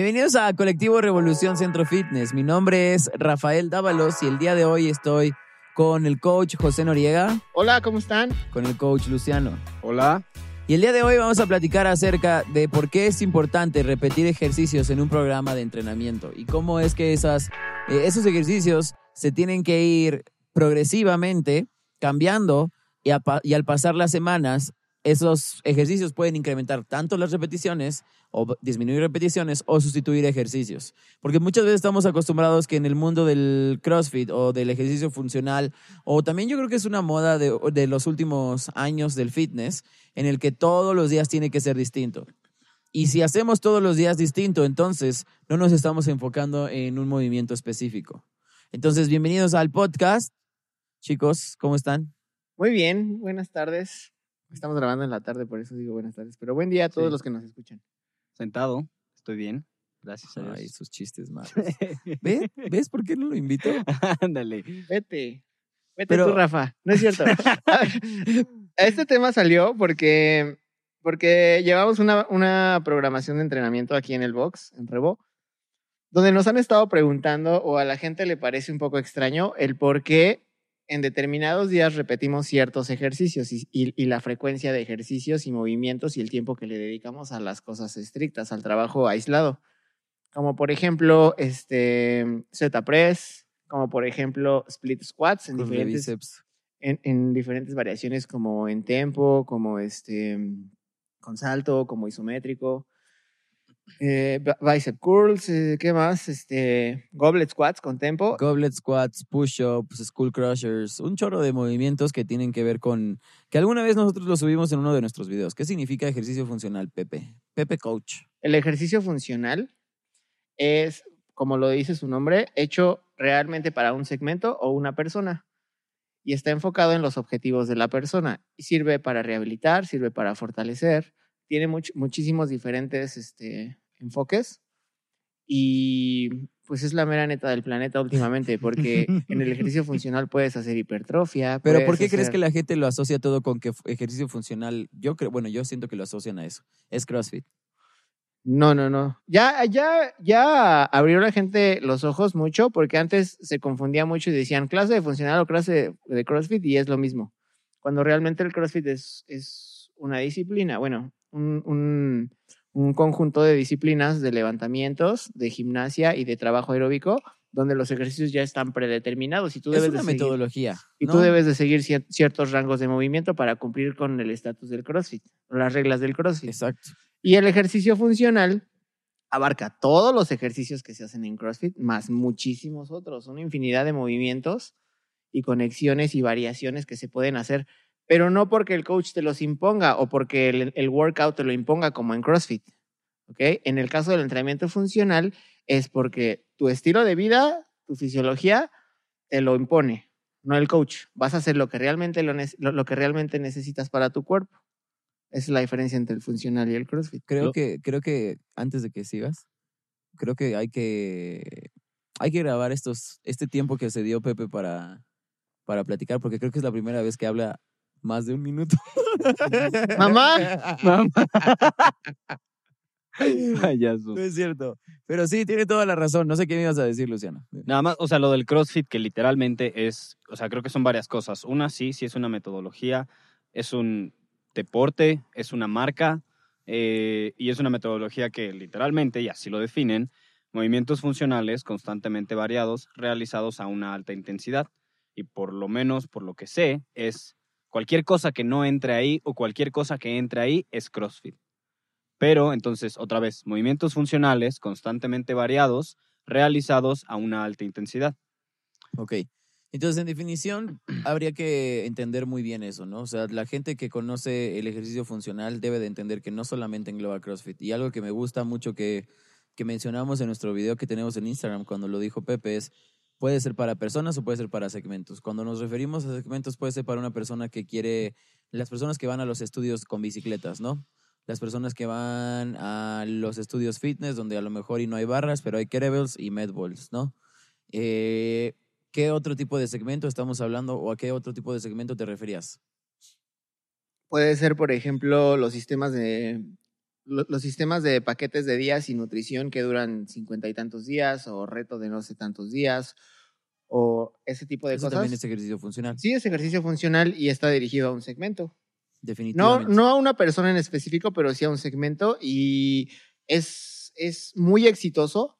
Bienvenidos a Colectivo Revolución Centro Fitness. Mi nombre es Rafael Dávalos y el día de hoy estoy con el coach José Noriega, Hola, ¿cómo están? con el coach Luciano. Hola. Y el día de hoy vamos a platicar acerca de por qué es importante repetir ejercicios en un programa de entrenamiento y cómo es que esas, eh, esos ejercicios se tienen que ir progresivamente cambiando y, a pa- y al pasar las semanas, esos ejercicios pueden incrementar tanto las repeticiones o disminuir repeticiones o sustituir ejercicios. Porque muchas veces estamos acostumbrados que en el mundo del CrossFit o del ejercicio funcional, o también yo creo que es una moda de, de los últimos años del fitness, en el que todos los días tiene que ser distinto. Y si hacemos todos los días distinto, entonces no nos estamos enfocando en un movimiento específico. Entonces, bienvenidos al podcast. Chicos, ¿cómo están? Muy bien, buenas tardes. Estamos grabando en la tarde, por eso digo buenas tardes. Pero buen día a todos Sí. los que nos escuchan. Sentado. Estoy bien. Gracias a Ay, Dios. sus chistes malos. ¿Ves? ¿Ves por qué no lo invito? Ándale. Vete. Vete Pero- tú, Rafa. No es cierto. Este tema salió porque, porque llevamos una, una programación de entrenamiento aquí en el box, en Rebo, donde nos han estado preguntando, o a la gente le parece un poco extraño, el por qué en determinados días repetimos ciertos ejercicios y, y- y la frecuencia de ejercicios y movimientos y el tiempo que le dedicamos a las cosas estrictas, al trabajo aislado. Como por ejemplo, este, Z press, como por ejemplo, split squats en diferentes, en, en diferentes variaciones como en tempo, como este con salto, como isométrico. Eh, bi- bicep curls, eh, ¿qué más? Este, goblet squats con tempo. Goblet squats, push-ups, skull crushers, un chorro de movimientos que tienen que ver con que alguna vez nosotros lo subimos en uno de nuestros videos. ¿Qué significa ejercicio funcional, Pepe? Pepe Coach. El ejercicio funcional es, como lo dice su nombre, hecho realmente para un segmento o una persona. Y está enfocado en los objetivos de la persona. Y sirve para rehabilitar, sirve para fortalecer. Tiene much- muchísimos diferentes este, enfoques. Y pues es la mera neta del planeta últimamente, porque en el ejercicio funcional puedes hacer hipertrofia. Pero ¿por qué crees hacer- que la gente lo asocia todo con que ejercicio funcional? Yo creo, bueno, yo siento que lo asocian a eso. Es CrossFit. No, no, no. Ya, ya, ya abrió la gente los ojos mucho porque antes se confundía mucho y decían clase de funcional o clase de, de CrossFit y es lo mismo. Cuando realmente el CrossFit es, es una disciplina, bueno, un, un, un conjunto de disciplinas de levantamientos, de gimnasia y de trabajo aeróbico, donde los ejercicios ya están predeterminados y tú Es debes una de seguir, metodología. y ¿no? tú debes de seguir cier- ciertos rangos de movimiento para cumplir con el estatus del CrossFit, las reglas del CrossFit. Exacto. Y el ejercicio funcional abarca todos los ejercicios que se hacen en CrossFit, más muchísimos otros, una infinidad de movimientos y conexiones y variaciones que se pueden hacer, pero no porque el coach te los imponga o porque el, el workout te lo imponga como en CrossFit. ¿ok? En el caso del entrenamiento funcional es porque tu estilo de vida, tu fisiología, te lo impone, no el coach. Vas a hacer lo que realmente, lo, lo- lo que realmente necesitas para tu cuerpo. Esa es la diferencia entre el funcional y el CrossFit. Creo que, creo que antes de que sigas, creo que hay que hay que grabar estos, este tiempo que se dio Pepe para, para platicar, porque creo que es la primera vez que habla más de un minuto. Mamá. Mamá. Payaso. No es cierto. Pero sí, tiene toda la razón. No sé qué me ibas a decir, Luciano. Nada más, o sea, lo del CrossFit que literalmente es, o sea, creo que son varias cosas. Una, sí, sí es una metodología, es un deporte, es una marca eh, y es una metodología que literalmente, y así lo definen, movimientos funcionales constantemente variados realizados a una alta intensidad. Y por lo menos, por lo que sé, es cualquier cosa que no entre ahí o cualquier cosa que entre ahí es CrossFit. Pero entonces, otra vez, movimientos funcionales constantemente variados realizados a una alta intensidad. Ok. Entonces, en definición, habría que entender muy bien eso, ¿no? O sea, la gente que conoce el ejercicio funcional debe de entender que no solamente engloba CrossFit. Y algo que me gusta mucho que, que mencionamos en nuestro video que tenemos en Instagram cuando lo dijo Pepe es, puede ser para personas o puede ser para segmentos. Cuando nos referimos a segmentos, puede ser para una persona que quiere, las personas que van a los estudios con bicicletas, ¿no? Las personas que van a los estudios fitness, donde a lo mejor y no hay barras, pero hay kettlebells y medballs, ¿no? Eh, ¿Qué otro tipo de segmento estamos hablando o a qué otro tipo de segmento te referías? Puede ser, por ejemplo, los sistemas de los sistemas de paquetes de días y nutrición que duran cincuenta y tantos días o reto de no sé tantos días o ese tipo de Eso cosas. también es ejercicio funcional. Sí, es ejercicio funcional y está dirigido a un segmento. No, Definitivamente. no a una persona en específico, pero sí a un segmento y es, es muy exitoso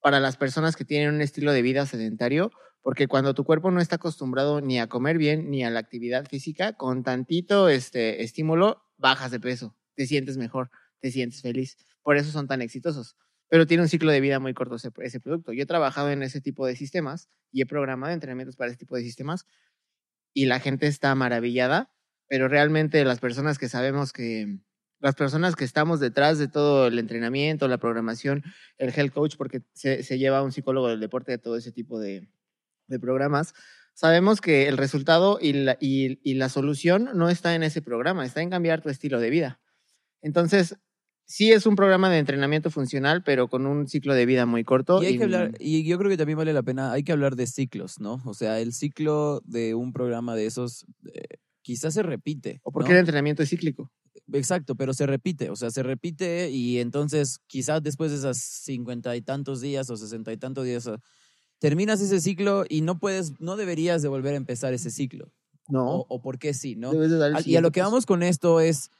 para las personas que tienen un estilo de vida sedentario, porque cuando tu cuerpo no está acostumbrado ni a comer bien ni a la actividad física, con tantito este, estímulo bajas de peso, te sientes mejor, te sientes feliz. Por eso son tan exitosos. Pero tiene un ciclo de vida muy corto ese, ese producto. Yo he trabajado en ese tipo de sistemas y he programado entrenamientos para ese tipo de sistemas y la gente está maravillada pero realmente las personas que sabemos que, las personas que estamos detrás de todo el entrenamiento, la programación, el health coach, porque se, se lleva un psicólogo del deporte de todo ese tipo de, de programas, sabemos que el resultado y la, y, y la solución no está en ese programa, está en cambiar tu estilo de vida. Entonces, sí es un programa de entrenamiento funcional, pero con un ciclo de vida muy corto. Y hay que hablar, y yo creo que también vale la pena, hay que hablar de ciclos, ¿no? O sea, el ciclo de un programa de esos eh, quizás se repite. ¿O por ¿no? qué el entrenamiento es cíclico? Exacto, pero se repite, o sea, se repite y entonces quizás después de esas cincuenta y tantos días o sesenta y tantos días, ah, terminas ese ciclo y no puedes, no deberías de volver a empezar ese ciclo. No. O, o por qué sí, ¿no? Al- Y a lo que vamos con esto es,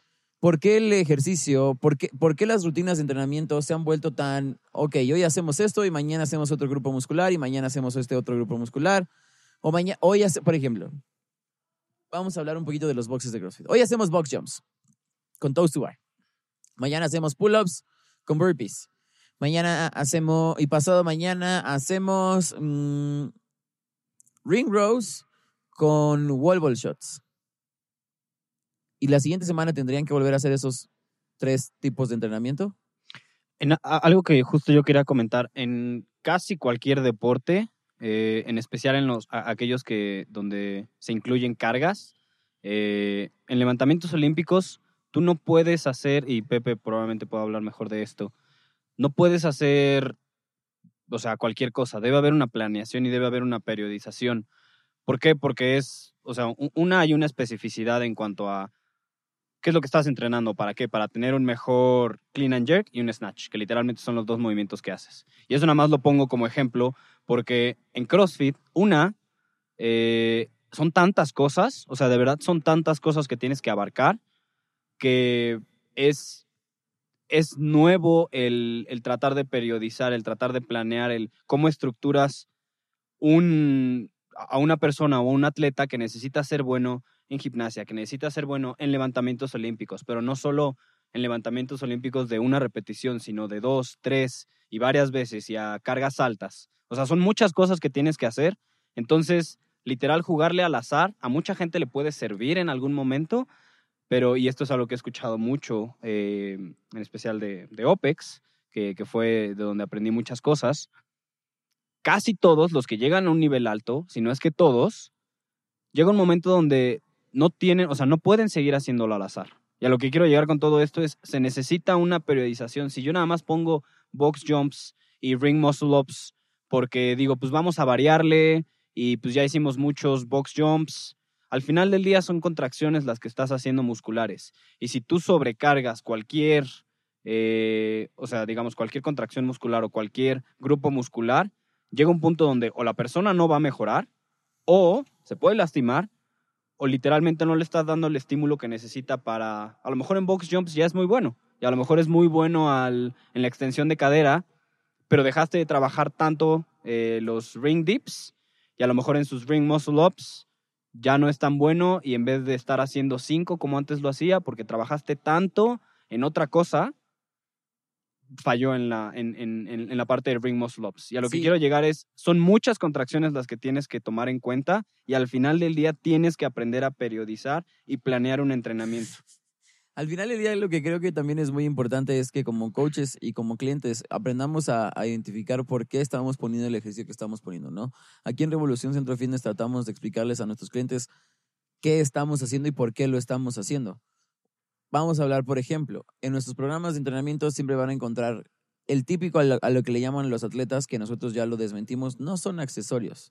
¿por qué el ejercicio, por qué, por qué las rutinas de entrenamiento se han vuelto tan, ok, hoy hacemos esto y mañana hacemos otro grupo muscular y mañana hacemos este otro grupo muscular? O mañana, hoy, por ejemplo, vamos a hablar un poquito de los boxes de CrossFit. Hoy hacemos box jumps con toes to bar. Mañana hacemos pull-ups con burpees. Mañana hacemos, y pasado mañana hacemos mm, ring rows con wall ball shots. Y la siguiente semana tendrían que volver a hacer esos tres tipos de entrenamiento. Algo que justo yo quería comentar, en casi cualquier deporte, eh, en especial en los, a- aquellos que, donde se incluyen cargas, eh, en levantamientos olímpicos, tú no puedes hacer, y Pepe probablemente pueda hablar mejor de esto, no puedes hacer, o sea, cualquier cosa, debe haber una planeación y debe haber una periodización. ¿Por qué? Porque es, o sea, una hay una especificidad en cuanto a ¿Qué es lo que estás entrenando? ¿Para qué? Para tener un mejor clean and jerk y un snatch, que literalmente son los dos movimientos que haces. Y eso nada más lo pongo como ejemplo porque en CrossFit, una, eh, son tantas cosas, o sea, de verdad son tantas cosas que tienes que abarcar que es, es nuevo el, el tratar de periodizar, el tratar de planear, el cómo estructuras un, a una persona o a un atleta que necesita ser bueno en gimnasia, que necesita ser bueno en levantamientos olímpicos, pero no solo en levantamientos olímpicos de una repetición, sino de dos, tres y varias veces y a cargas altas. O sea, son muchas cosas que tienes que hacer. Entonces, literal, jugarle al azar a mucha gente le puede servir en algún momento, pero, y esto es algo que he escuchado mucho, eh, en especial de, de OPEX, que, que fue de donde aprendí muchas cosas, casi todos los que llegan a un nivel alto, si no es que todos, llega un momento donde no tienen, o sea, no pueden seguir haciéndolo al azar. Y a lo que quiero llegar con todo esto es, se necesita una periodización. Si yo nada más pongo box jumps y ring muscle ups porque digo, pues vamos a variarle y pues ya hicimos muchos box jumps, al final del día son contracciones las que estás haciendo musculares. Y si tú sobrecargas cualquier, eh, o sea, digamos, cualquier contracción muscular o cualquier grupo muscular, llega un punto donde o la persona no va a mejorar o se puede lastimar o literalmente no le estás dando el estímulo que necesita para, a lo mejor en box jumps ya es muy bueno y a lo mejor es muy bueno al, en la extensión de cadera, pero dejaste de trabajar tanto eh, los ring dips y a lo mejor en sus ring muscle ups ya no es tan bueno y en vez de estar haciendo cinco como antes lo hacía porque trabajaste tanto en otra cosa, falló en la, en, en, en, en la parte de ring muscle ups. Y a lo que quiero llegar es, son muchas contracciones las que tienes que tomar en cuenta y al final del día tienes que aprender a periodizar y planear un entrenamiento. Al final del día lo que creo que también es muy importante es que como coaches y como clientes aprendamos a, a identificar por qué estamos poniendo el ejercicio que estamos poniendo, ¿no? Aquí en Revolución Centro Fitness tratamos de explicarles a nuestros clientes qué estamos haciendo y por qué lo estamos haciendo. Vamos a hablar, por ejemplo, en nuestros programas de entrenamiento siempre van a encontrar el típico a lo, que le llaman los atletas, que nosotros ya lo desmentimos, no son accesorios.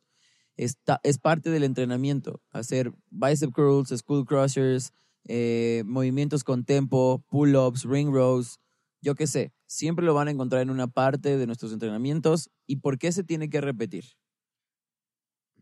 Está, es parte del entrenamiento. Hacer bicep curls, skull crushers, eh, movimientos con tempo, pull-ups, ring rows, yo qué sé, siempre lo van a encontrar en una parte de nuestros entrenamientos. ¿Y por qué se tiene que repetir?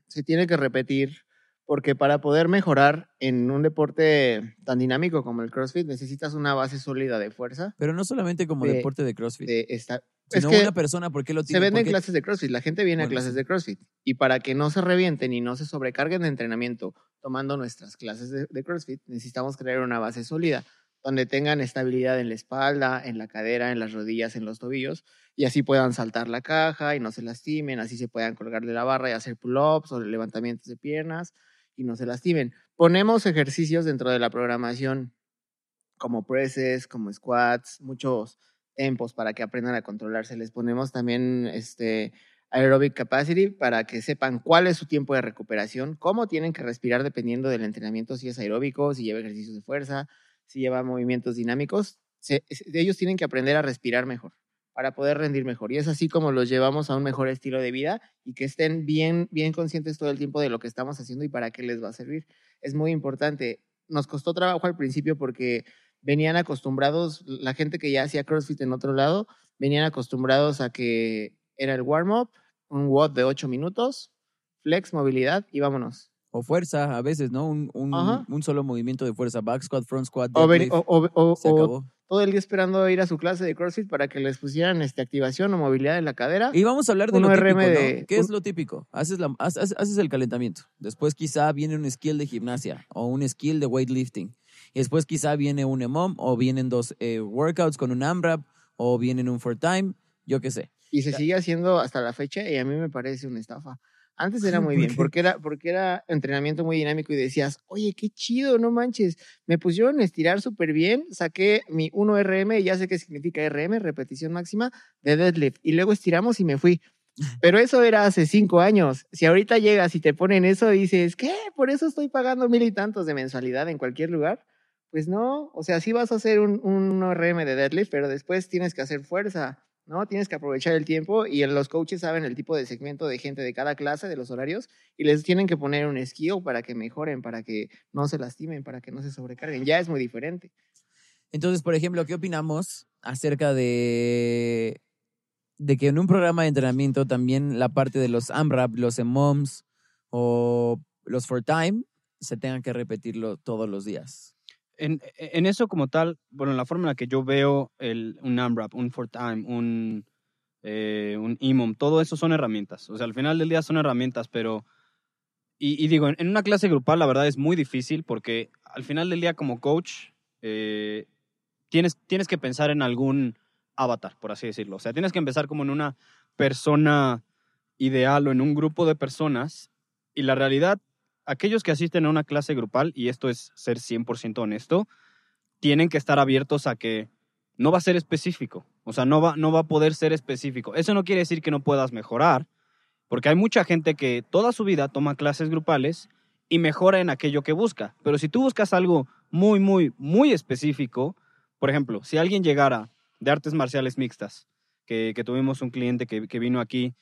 Se tiene que repetir porque para poder mejorar en un deporte tan dinámico como el CrossFit necesitas una base sólida de fuerza. Pero no solamente como De- deporte de CrossFit, De esta, sino es que una persona, ¿por qué lo se tiene? venden ¿Por qué- clases de CrossFit, la gente viene a Bueno, clases sí. de CrossFit y para que no se revienten y no se sobrecarguen de entrenamiento tomando nuestras clases de, de CrossFit, necesitamos crear una base sólida donde tengan estabilidad en la espalda, en la cadera, en las rodillas, en los tobillos y así puedan saltar la caja y no se lastimen, así se puedan colgar de la barra y hacer pull-ups o levantamientos de piernas y no se lastimen. Ponemos ejercicios dentro de la programación como presses, como squats, muchos tempos para que aprendan a controlarse. Les ponemos también este aerobic capacity para que sepan cuál es su tiempo de recuperación, cómo tienen que respirar dependiendo del entrenamiento, si es aeróbico, si lleva ejercicios de fuerza, si lleva movimientos dinámicos. Ellos tienen que aprender a respirar mejor para poder rendir mejor. Y es así como los llevamos a un mejor estilo de vida y que estén bien, bien conscientes todo el tiempo de lo que estamos haciendo y para qué les va a servir. Es muy importante. Nos costó trabajo al principio porque venían acostumbrados, la gente que ya hacía CrossFit en otro lado, venían acostumbrados a que era el warm-up, un WOD de 8 minutos, flex, movilidad y vámonos. O fuerza, a veces, ¿no? Un, un, solo movimiento de fuerza, back squat, front squat, O, ven- deadlift, o- o- o- se o acabó. todo el día esperando ir a su clase de CrossFit para que les pusieran este, activación o movilidad en la cadera. Y vamos a hablar de Un lo RM típico, ¿no? de- ¿Qué es lo típico? Haces, la, haz- haces el calentamiento. Después quizá viene un skill de gimnasia o un skill de weightlifting. Y después quizá viene un EMOM o vienen dos eh, workouts con un AMRAP o vienen un for time, yo qué sé. y se sigue haciendo hasta la fecha y a mí me parece una estafa. Antes era muy ¿Por bien, porque era, porque era entrenamiento muy dinámico y decías, oye, qué chido, no manches, me pusieron a estirar súper bien, saqué mi 1RM, y ya sé qué significa RM, repetición máxima, de deadlift, y luego estiramos y me fui. Pero eso era hace cinco años. Si ahorita llegas y te ponen eso y dices, ¿qué? Por eso estoy pagando mil y tantos de mensualidad en cualquier lugar. Pues no, o sea, sí vas a hacer un, un RM de deadlift, pero después tienes que hacer fuerza, ¿no? Tienes que aprovechar el tiempo y los coaches saben el tipo de segmento de gente de cada clase, de los horarios, y les tienen que poner un skill para que mejoren, para que no se lastimen, para que no se sobrecarguen. Ya es muy diferente. Entonces, por ejemplo, ¿qué opinamos acerca de, de que en un programa de entrenamiento también la parte de los AMRAP, los EMOMs o los for time se tengan que repetirlo todos los días? En, en eso como tal, bueno, en la forma en la que yo veo el, un AMRAP, un for time, un, eh, un EMOM, todo eso son herramientas. O sea, al final del día son herramientas, pero... Y, digo, en, en una clase grupal la verdad es muy difícil porque al final del día como coach eh, tienes, tienes que pensar en algún avatar, por así decirlo. O sea, tienes que empezar como en una persona ideal o en un grupo de personas y la realidad aquellos que asisten a una clase grupal, y esto es ser 100% honesto, tienen que estar abiertos a que no va a ser específico. O sea, no va, no va a poder ser específico. Eso no quiere decir que no puedas mejorar, porque hay mucha gente que toda su vida toma clases grupales y mejora en aquello que busca. Pero si tú buscas algo muy, muy, muy específico, por ejemplo, si alguien llegara de artes marciales mixtas, que, que tuvimos un cliente que, que vino aquí,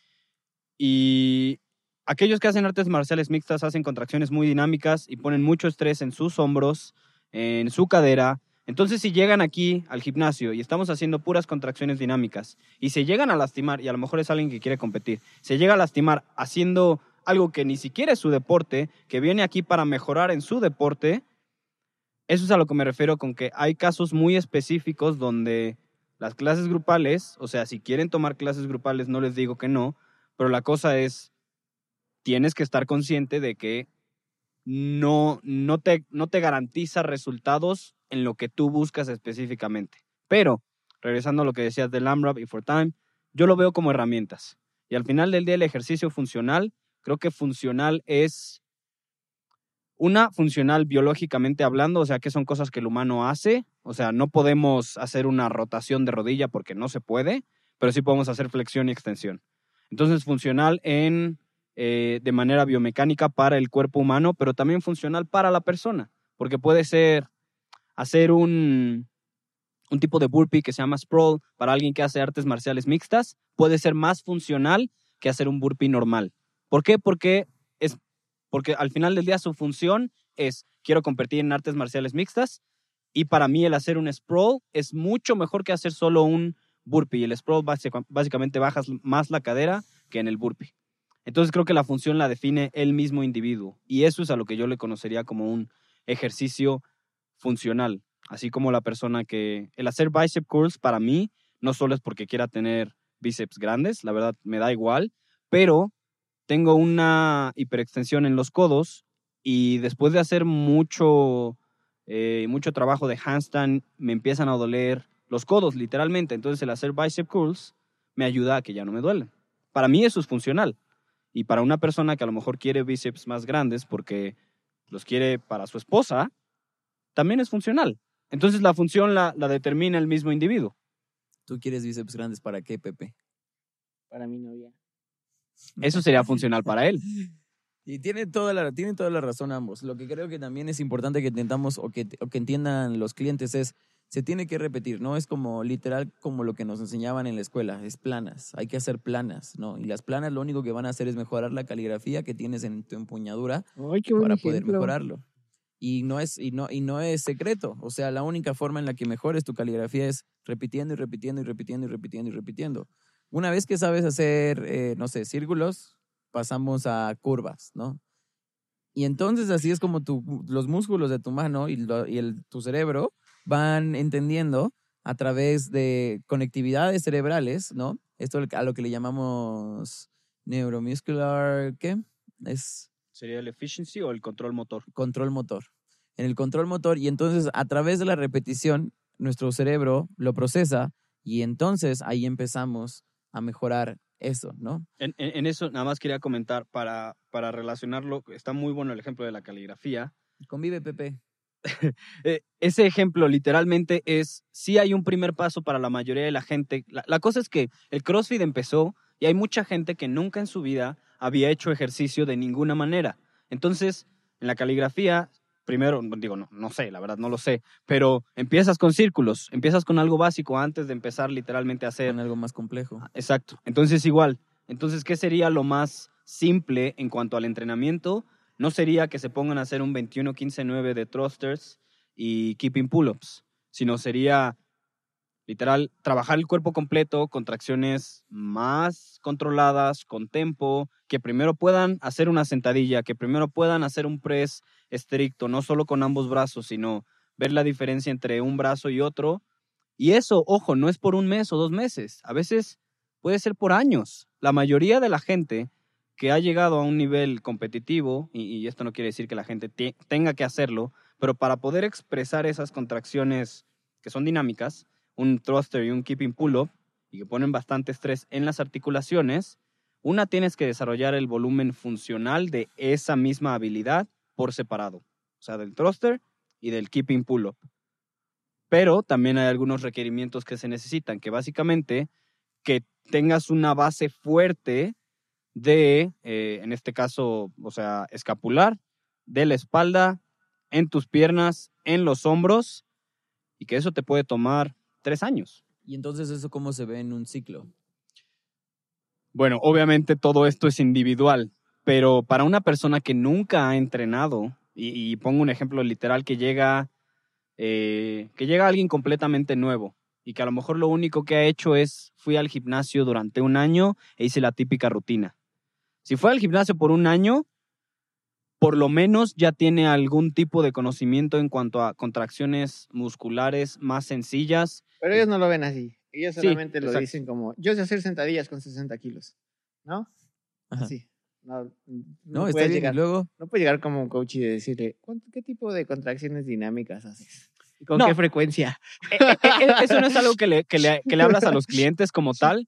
y aquellos que hacen artes marciales mixtas hacen contracciones muy dinámicas y ponen mucho estrés en sus hombros, en su cadera. Entonces, si llegan aquí al gimnasio y estamos haciendo puras contracciones dinámicas y se llegan a lastimar, y a lo mejor es alguien que quiere competir, se llega a lastimar haciendo algo que ni siquiera es su deporte, que viene aquí para mejorar en su deporte, eso es a lo que me refiero con que hay casos muy específicos donde las clases grupales, o sea, si quieren tomar clases grupales, no les digo que no, pero la cosa es, tienes que estar consciente de que no, no, te, no te garantiza resultados en lo que tú buscas específicamente. Pero, regresando a lo que decías del AMRAP y For Time, yo lo veo como herramientas. Y al final del día el ejercicio funcional, creo que funcional es una funcional biológicamente hablando, o sea, que son cosas que el humano hace, o sea, no podemos hacer una rotación de rodilla porque no se puede, pero sí podemos hacer flexión y extensión. Entonces, funcional en, eh, de manera biomecánica para el cuerpo humano, pero también funcional para la persona, porque puede ser hacer un, un tipo de burpee que se llama sprawl para alguien que hace artes marciales mixtas, puede ser más funcional que hacer un burpee normal. ¿Por qué? Porque, es, porque al final del día su función es, quiero competir en artes marciales mixtas, Y para mí el hacer un sprawl es mucho mejor que hacer solo un burpee. El sprawl básica- básicamente bajas más la cadera que en el burpee. Entonces creo que la función la define el mismo individuo. Y eso es a lo que yo le conocería como un ejercicio funcional. Así como la persona que... El hacer bicep curls para mí no solo es porque quiera tener bíceps grandes, la verdad me da igual, pero tengo una hiperextensión en los codos y después de hacer mucho, eh, mucho trabajo de handstand me empiezan a doler los codos literalmente. Entonces el hacer bicep curls me ayuda a que ya no me duelen. Para mí eso es funcional. Y para una persona que a lo mejor quiere bíceps más grandes porque los quiere para su esposa, también es funcional. Entonces la función la, la determina el mismo individuo. ¿Tú quieres bíceps grandes para qué, Pepe? Para mi novia. Eso sería funcional para él. Y tiene toda la, tienen toda la razón ambos. Lo que creo que también es importante que intentamos o que, o que entiendan los clientes es, se tiene que repetir, no es como literal como lo que nos enseñaban en la escuela, es planas, hay que hacer planas, ¿no? Y las planas lo único que van a hacer es mejorar la caligrafía que tienes en tu empuñadura Ay, para poder ejemplo. mejorarlo. Y no, es, y, no, y no es secreto. O sea, la única forma en la que mejores tu caligrafía es repitiendo y repitiendo y repitiendo y repitiendo y repitiendo. Una vez que sabes hacer, eh, no sé, círculos, pasamos a curvas, ¿no? Y entonces así es como tu, los músculos de tu mano y, lo- y el, tu cerebro van entendiendo a través de conectividades cerebrales, ¿no? Esto a lo que le llamamos neuromuscular, ¿qué? Es ¿Sería el efficiency o el control motor? control motor. En el control motor, y entonces a través de la repetición, nuestro cerebro lo procesa y entonces ahí empezamos a mejorar eso, ¿no? En, en- en eso nada más quería comentar para, para relacionarlo, está muy bueno el ejemplo de la caligrafía. Convive, Pepe. Eh, ese ejemplo literalmente es, sí hay un primer paso para la mayoría de la gente. La, la cosa es que el CrossFit empezó y hay mucha gente que nunca en su vida había hecho ejercicio de ninguna manera. Entonces, en la caligrafía, primero, digo, no, no sé, la verdad no lo sé, pero empiezas con círculos, empiezas con algo básico antes de empezar literalmente a hacer Con algo más complejo. Exacto. Entonces, igual. Entonces, ¿qué sería lo más simple en cuanto al entrenamiento? No sería que se pongan a hacer un 21-15-9 de thrusters y keeping pull-ups, sino sería literal trabajar el cuerpo completo, contracciones más controladas, con tempo, que primero puedan hacer una sentadilla, que primero puedan hacer un press estricto, no solo con ambos brazos, sino ver la diferencia entre un brazo y otro. Y eso, ojo, no es por un mes o dos meses, a veces puede ser por años. La mayoría de la gente que ha llegado a un nivel competitivo, y, esto no quiere decir que la gente te- tenga que hacerlo, pero para poder expresar esas contracciones que son dinámicas, un thruster y un keeping pull-up, y que ponen bastante estrés en las articulaciones, una tienes que desarrollar el volumen funcional de esa misma habilidad por separado, o sea, del thruster y del keeping pull-up. Pero también hay algunos requerimientos que se necesitan, que básicamente que tengas una base fuerte de, eh, en este caso, o sea, escapular, de la espalda, en tus piernas, en los hombros, y que eso te puede tomar tres años. Y entonces eso cómo se ve en un ciclo. Bueno, obviamente todo esto es individual, pero para una persona que nunca ha entrenado, y, y pongo un ejemplo literal que llega, eh, que llega alguien completamente nuevo y que a lo mejor lo único que ha hecho es fui al gimnasio durante un año e hice la típica rutina. Si fue al gimnasio por un año, por lo menos ya tiene algún tipo de conocimiento en cuanto a contracciones musculares más sencillas. Pero ellos no lo ven así. Ellos Sí, solamente lo exacto. dicen como, yo sé hacer sentadillas con 60 kilos. ¿No? Ajá. Así. No, no, No, está puedes bien. llegar, luego, no puedes llegar como un coach y decirle, "¿Cuánto- ¿qué tipo de contracciones dinámicas haces? ¿Y con No. qué frecuencia? Eh, eh, eh, Eso no es algo que le, que le- que le hablas a los clientes como tal,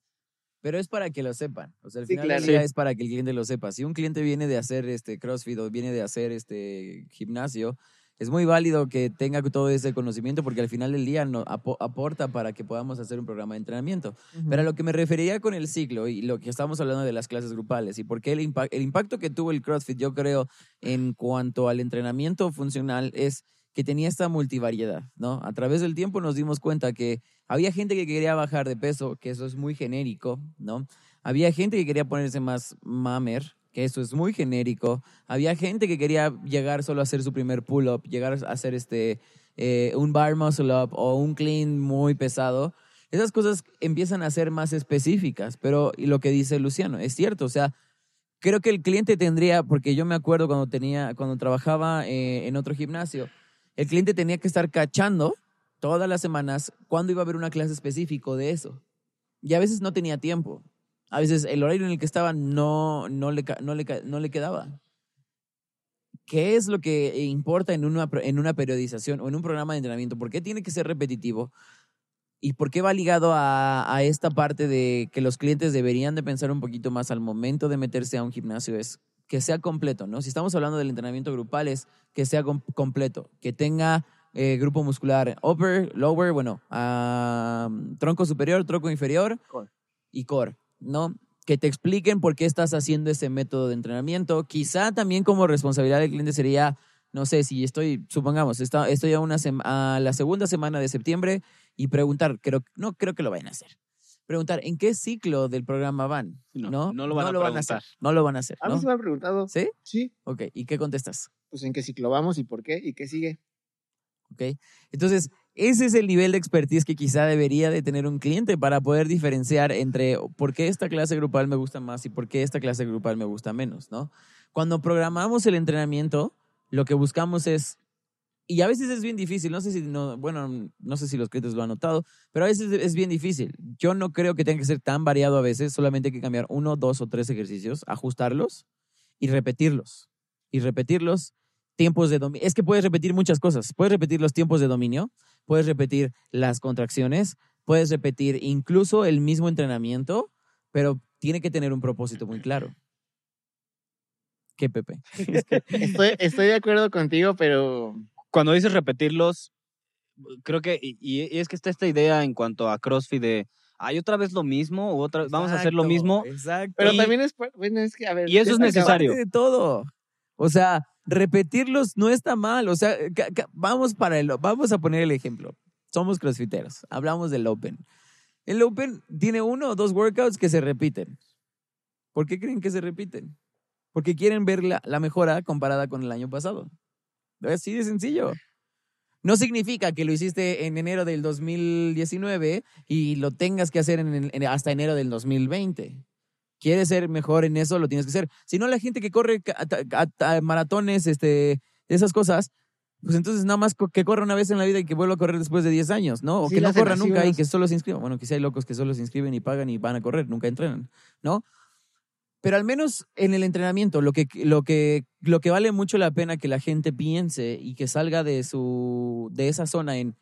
pero es para que lo sepan. O sea, al Sí, final claro. del día Sí. es para que el cliente lo sepa. Si un cliente viene de hacer este CrossFit o viene de hacer este gimnasio, es muy válido que tenga todo ese conocimiento porque al final del día no, apo- aporta para que podamos hacer un programa de entrenamiento. Pero a lo que me refería con el ciclo y lo que estamos hablando de las clases grupales y por qué el, impa- el impacto que tuvo el CrossFit, yo creo, en cuanto al entrenamiento funcional es que tenía esta multivariedad, ¿no? A través del tiempo nos dimos cuenta que había gente que quería bajar de peso, que eso es muy genérico, ¿no? Había gente que quería ponerse más mamer, que eso es muy genérico. Había gente que quería llegar solo a hacer su primer pull-up, llegar a hacer este, eh, un bar muscle up o un clean muy pesado, esas cosas empiezan a ser más específicas, pero lo que dice Luciano es cierto, o sea, creo que el cliente tendría, porque yo me acuerdo cuando tenía, cuando trabajaba eh, en otro gimnasio, el cliente tenía que estar cachando todas las semanas cuándo iba a haber una clase específico de eso. Y a veces no tenía tiempo. A veces el horario en el que estaba no, no, le, no, le, no le quedaba. ¿Qué es lo que importa en una, en una periodización o en un programa de entrenamiento? ¿Por qué tiene que ser repetitivo? ¿Y por qué va ligado a, a, esta parte de que los clientes deberían de pensar un poquito más al momento de meterse a un gimnasio? Es que sea completo, ¿no? Si estamos hablando del entrenamiento grupal, es que sea com completo, que tenga eh, grupo muscular upper, lower, bueno, uh, tronco superior, tronco inferior Core. y core, ¿no? Que te expliquen por qué estás haciendo ese método de entrenamiento. Quizá también como responsabilidad del cliente sería, no sé, si estoy, supongamos, está, estoy a, una a la segunda semana de septiembre y preguntar, creo, no creo que lo vayan a hacer. Preguntar, ¿en qué ciclo del programa van? No, No, no lo van a hacer. No lo van a hacer. A mí ¿no? se me han preguntado. ¿Sí? Sí. Ok, ¿y qué contestas? Pues en qué ciclo vamos y por qué y qué sigue. ¿ok? Entonces, ese es el nivel de expertise que quizá debería de tener un cliente para poder diferenciar entre por qué esta clase grupal me gusta más y por qué esta clase grupal me gusta menos, ¿no? Cuando programamos el entrenamiento, lo que buscamos es, y a veces es bien difícil, no sé si, no, bueno, no sé si los clientes lo han notado, pero a veces es bien difícil. Yo no creo que tenga que ser tan variado a veces, solamente hay que cambiar uno, dos o tres ejercicios, ajustarlos y repetirlos. Y repetirlos tiempos de dominio. Es que puedes repetir muchas cosas. Puedes repetir los tiempos de dominio, puedes repetir las contracciones, puedes repetir incluso el mismo entrenamiento, pero tiene que tener un propósito muy claro. ¿Qué, Pepe? Estoy, estoy de acuerdo contigo, pero Cuando dices repetirlos, creo que, y, y es que está esta idea en cuanto a CrossFit de, hay otra vez lo mismo, o otra, vamos a hacer lo Exacto, mismo. Exacto. pero Y- también es bueno, es que a ver, y eso es necesario. Parte de todo. O sea, repetirlos no está mal. O sea, ca- ca- vamos para el, vamos a poner el ejemplo. Somos crossfiteros. Hablamos del Open. El Open tiene uno o dos workouts que se repiten. ¿Por qué creen que se repiten? Porque quieren ver la, la mejora comparada con el año pasado. Así de sencillo. No significa que lo hiciste en enero del 2019 y lo tengas que hacer en- en- hasta enero del 2020 quieres ser mejor en eso, lo tienes que hacer. Si no, la gente que corre a- a- maratones, este, esas cosas, pues entonces nada más que corra una vez en la vida y que vuelva a correr después de 10 años, ¿no? O Sí, que no corra nunca y que solo se inscriban. Bueno, quizá hay locos que solo se inscriben y pagan y van a correr, nunca entrenan, ¿no? Pero al menos en el entrenamiento, lo que, lo que, lo que vale mucho la pena que la gente piense y que salga de, su, de esa zona en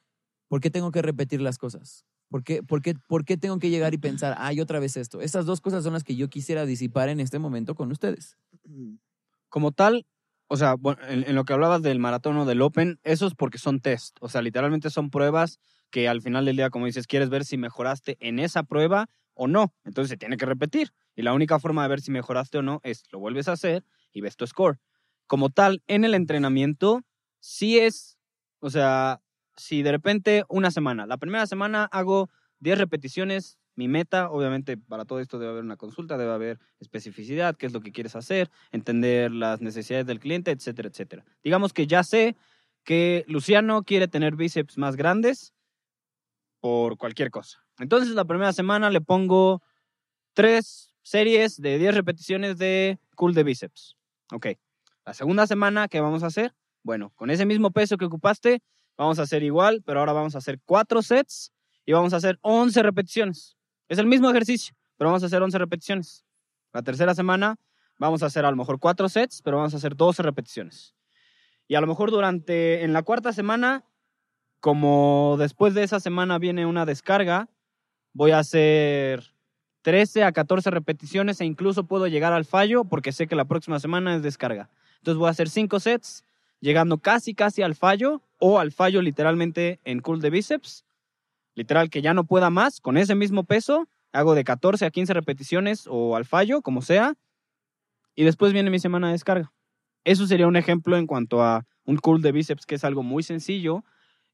¿por qué tengo que repetir las cosas? ¿Por qué, por, qué, ¿Por qué tengo que llegar y pensar, ay, otra vez esto? Esas dos cosas son las que yo quisiera disipar en este momento con ustedes. Como tal, o sea, en, en lo que hablabas del maratón o del Open, eso es porque son test. O sea, literalmente son pruebas que al final del día, como dices, quieres ver si mejoraste en esa prueba o no. Entonces se tiene que repetir. Y la única forma de ver si mejoraste o no es lo vuelves a hacer y ves tu score. Como tal, en el entrenamiento, sí es, o sea, si de repente una semana, la primera semana hago 10 repeticiones, mi meta, obviamente para todo esto debe haber una consulta, debe haber especificidad, qué es lo que quieres hacer, entender las necesidades del cliente, etcétera, etcétera. Digamos que ya sé que Luciano quiere tener bíceps más grandes por cualquier cosa. Entonces la primera semana le pongo tres series de 10 repeticiones de cool de bíceps. Ok. La segunda semana, ¿qué vamos a hacer? Bueno, con ese mismo peso que ocupaste, vamos a hacer igual, pero ahora vamos a hacer cuatro sets y vamos a hacer 11 repeticiones. Es el mismo ejercicio, pero vamos a hacer 11 repeticiones. La tercera semana vamos a hacer a lo mejor cuatro sets, pero vamos a hacer 12 repeticiones. Y a lo mejor durante, en la cuarta semana, como después de esa semana viene una descarga, voy a hacer 13 a 14 repeticiones e incluso puedo llegar al fallo porque sé que la próxima semana es descarga. Entonces voy a hacer 5 sets, llegando casi, casi al fallo o al fallo literalmente en cool de bíceps. Literal que ya no pueda más, con ese mismo peso, hago de 14 a 15 repeticiones o al fallo, como sea, y después viene mi semana de descarga. Eso sería un ejemplo en cuanto a un curl de bíceps, que es algo muy sencillo.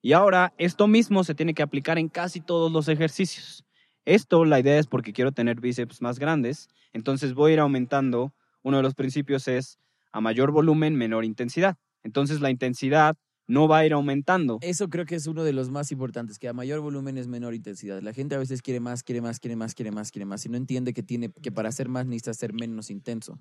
Y ahora esto mismo se tiene que aplicar en casi todos los ejercicios. Esto, la idea es porque quiero tener bíceps más grandes, entonces voy a ir aumentando. Uno de los principios es a mayor volumen, menor intensidad. Entonces la intensidad no va a ir aumentando. Eso creo que es uno de los más importantes, que a mayor volumen es menor intensidad. La gente a veces quiere más, quiere más, quiere más, quiere más, quiere más, y no entiende que, tiene, que para hacer más necesita ser menos intenso.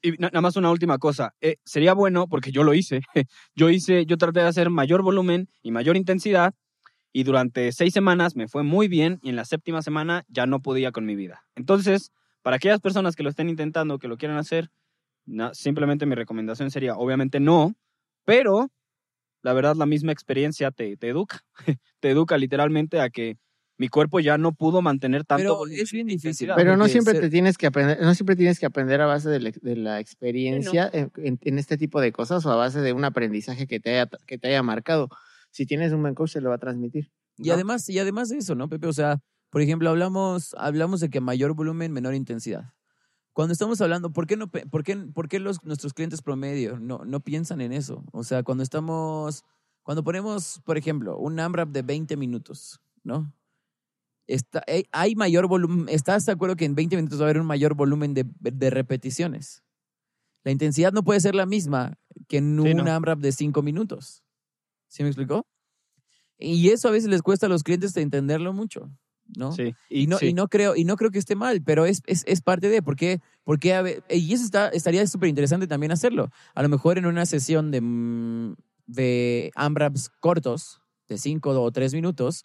Y na- nada más una última cosa. Eh, sería bueno, porque yo lo hice. Yo hice, yo traté de hacer mayor volumen y mayor intensidad. Y durante seis semanas me fue muy bien. Y en la séptima semana ya no podía con mi vida. Entonces, para aquellas personas que lo estén intentando, que lo quieran hacer, na- simplemente mi recomendación sería, obviamente no. Pero la verdad, la misma experiencia te, te educa. te educa literalmente a que mi cuerpo ya no pudo mantener tanto Pero es bien difícil. Pero no siempre ser- te tienes que aprender, no siempre tienes que aprender a base de la, de la experiencia en, en- en este tipo de cosas o a base de un aprendizaje que te haya, que te haya marcado. Si tienes un buen coach, se lo va a transmitir. Y ¿no? además, y además de eso, ¿no, Pepe? O sea, por ejemplo, hablamos, hablamos de que mayor volumen, menor intensidad. Cuando estamos hablando, ¿por qué, no, por qué, por qué los, nuestros clientes promedio no, no piensan en eso? O sea, cuando estamos, cuando ponemos, por ejemplo, un AMRAP de 20 minutos, ¿no? Está, hay- hay mayor volumen, ¿estás de acuerdo que en 20 minutos va a haber un mayor volumen de, de repeticiones? La intensidad no puede ser la misma que en Sí, un no. AMRAP de 5 minutos. ¿Sí me explicó? Y eso a veces les cuesta a los clientes de entenderlo mucho, ¿no? Sí, Y no, sí. y no creo, y no creo que esté mal, pero es, es, es parte de, porque, porque a ve- y eso está, estaría súper interesante también hacerlo. A lo mejor en una sesión de, mm, de AMRAPs cortos, de cinco o tres minutos,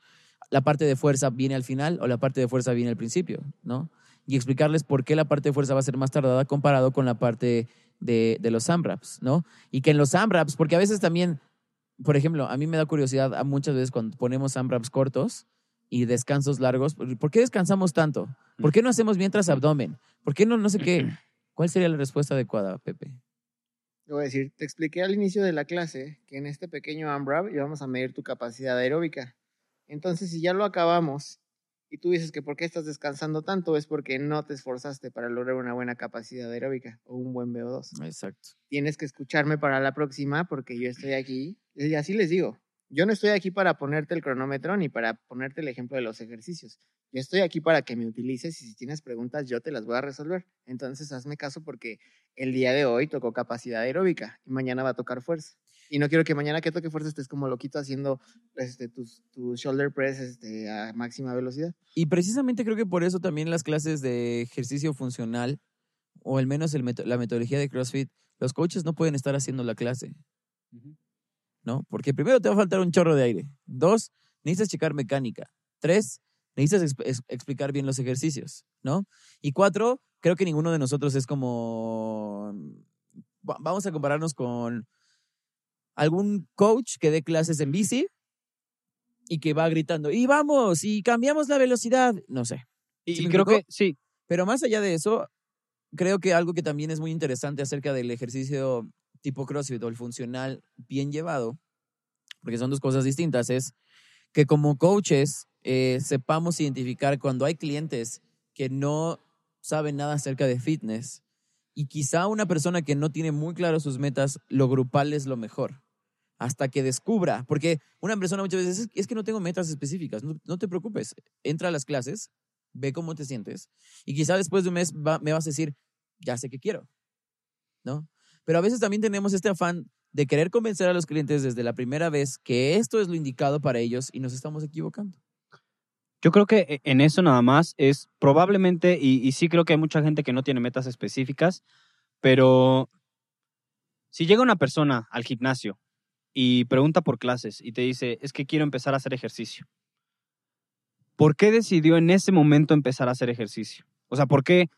la parte de fuerza viene al final o la parte de fuerza viene al principio, ¿no? Y explicarles por qué la parte de fuerza va a ser más tardada comparado con la parte de, de los AMRAPs, ¿no? Y que en los AMRAPs, porque a veces también, por ejemplo, a mí me da curiosidad a muchas veces cuando ponemos AMRAPs cortos y descansos largos, ¿por qué descansamos tanto? ¿Por qué no hacemos mientras abdomen? ¿Por qué no no sé qué? ¿Cuál sería la respuesta adecuada, Pepe? Te voy a decir, te expliqué al inicio de la clase que en este pequeño AMRAP íbamos a medir tu capacidad aeróbica. Entonces, si ya lo acabamos y tú dices que por qué estás descansando tanto, es porque no te esforzaste para lograr una buena capacidad aeróbica o un buen VO2. Exacto. Tienes que escucharme para la próxima porque yo estoy aquí. Y así les digo, yo no estoy aquí para ponerte el cronómetro ni para ponerte el ejemplo de los ejercicios. Yo estoy aquí para que me utilices y si tienes preguntas yo te las voy a resolver. Entonces hazme caso porque el día de hoy tocó capacidad aeróbica y mañana va a tocar fuerza. Y no quiero que mañana que toque fuerza estés como loquito haciendo este, tus, tus shoulder press este, a máxima velocidad. Y precisamente creo que por eso también las clases de ejercicio funcional, o al menos el meto- la metodología de CrossFit, los coaches no pueden estar haciendo la clase, ¿no? Porque primero te va a faltar un chorro de aire. Dos, necesitas checar mecánica. Tres, necesitas exp- ex- explicar bien los ejercicios, ¿no? Y cuatro, creo que ninguno de nosotros es como... va- Vamos a compararnos con algún coach que dé clases en bici y que va gritando, y vamos, y cambiamos la velocidad, no sé. Y, ¿Sí creo que sí, Pero más allá de eso, creo que algo que también es muy interesante acerca del ejercicio tipo CrossFit o el funcional bien llevado, porque son dos cosas distintas, es que como coaches eh, sepamos identificar cuando hay clientes que no saben nada acerca de fitness y quizá una persona que no tiene muy claro sus metas, lo grupal es lo mejor. Hasta que descubra, porque una persona muchas veces es, que no tengo metas específicas, no, te preocupes, entra a las clases, ve cómo te sientes y quizá después de un mes me vas a decir, ya sé qué quiero, ¿no? Pero a veces también tenemos este afán de querer convencer a los clientes desde la primera vez que esto es lo indicado para ellos y nos estamos equivocando. Yo creo que e- en eso nada más es probablemente, y, sí creo que hay mucha gente que no tiene metas específicas, pero si llega una persona al gimnasio y pregunta por clases y te dice, es que quiero empezar a hacer ejercicio, ¿por qué decidió en ese momento empezar a hacer ejercicio? O sea, ¿por qué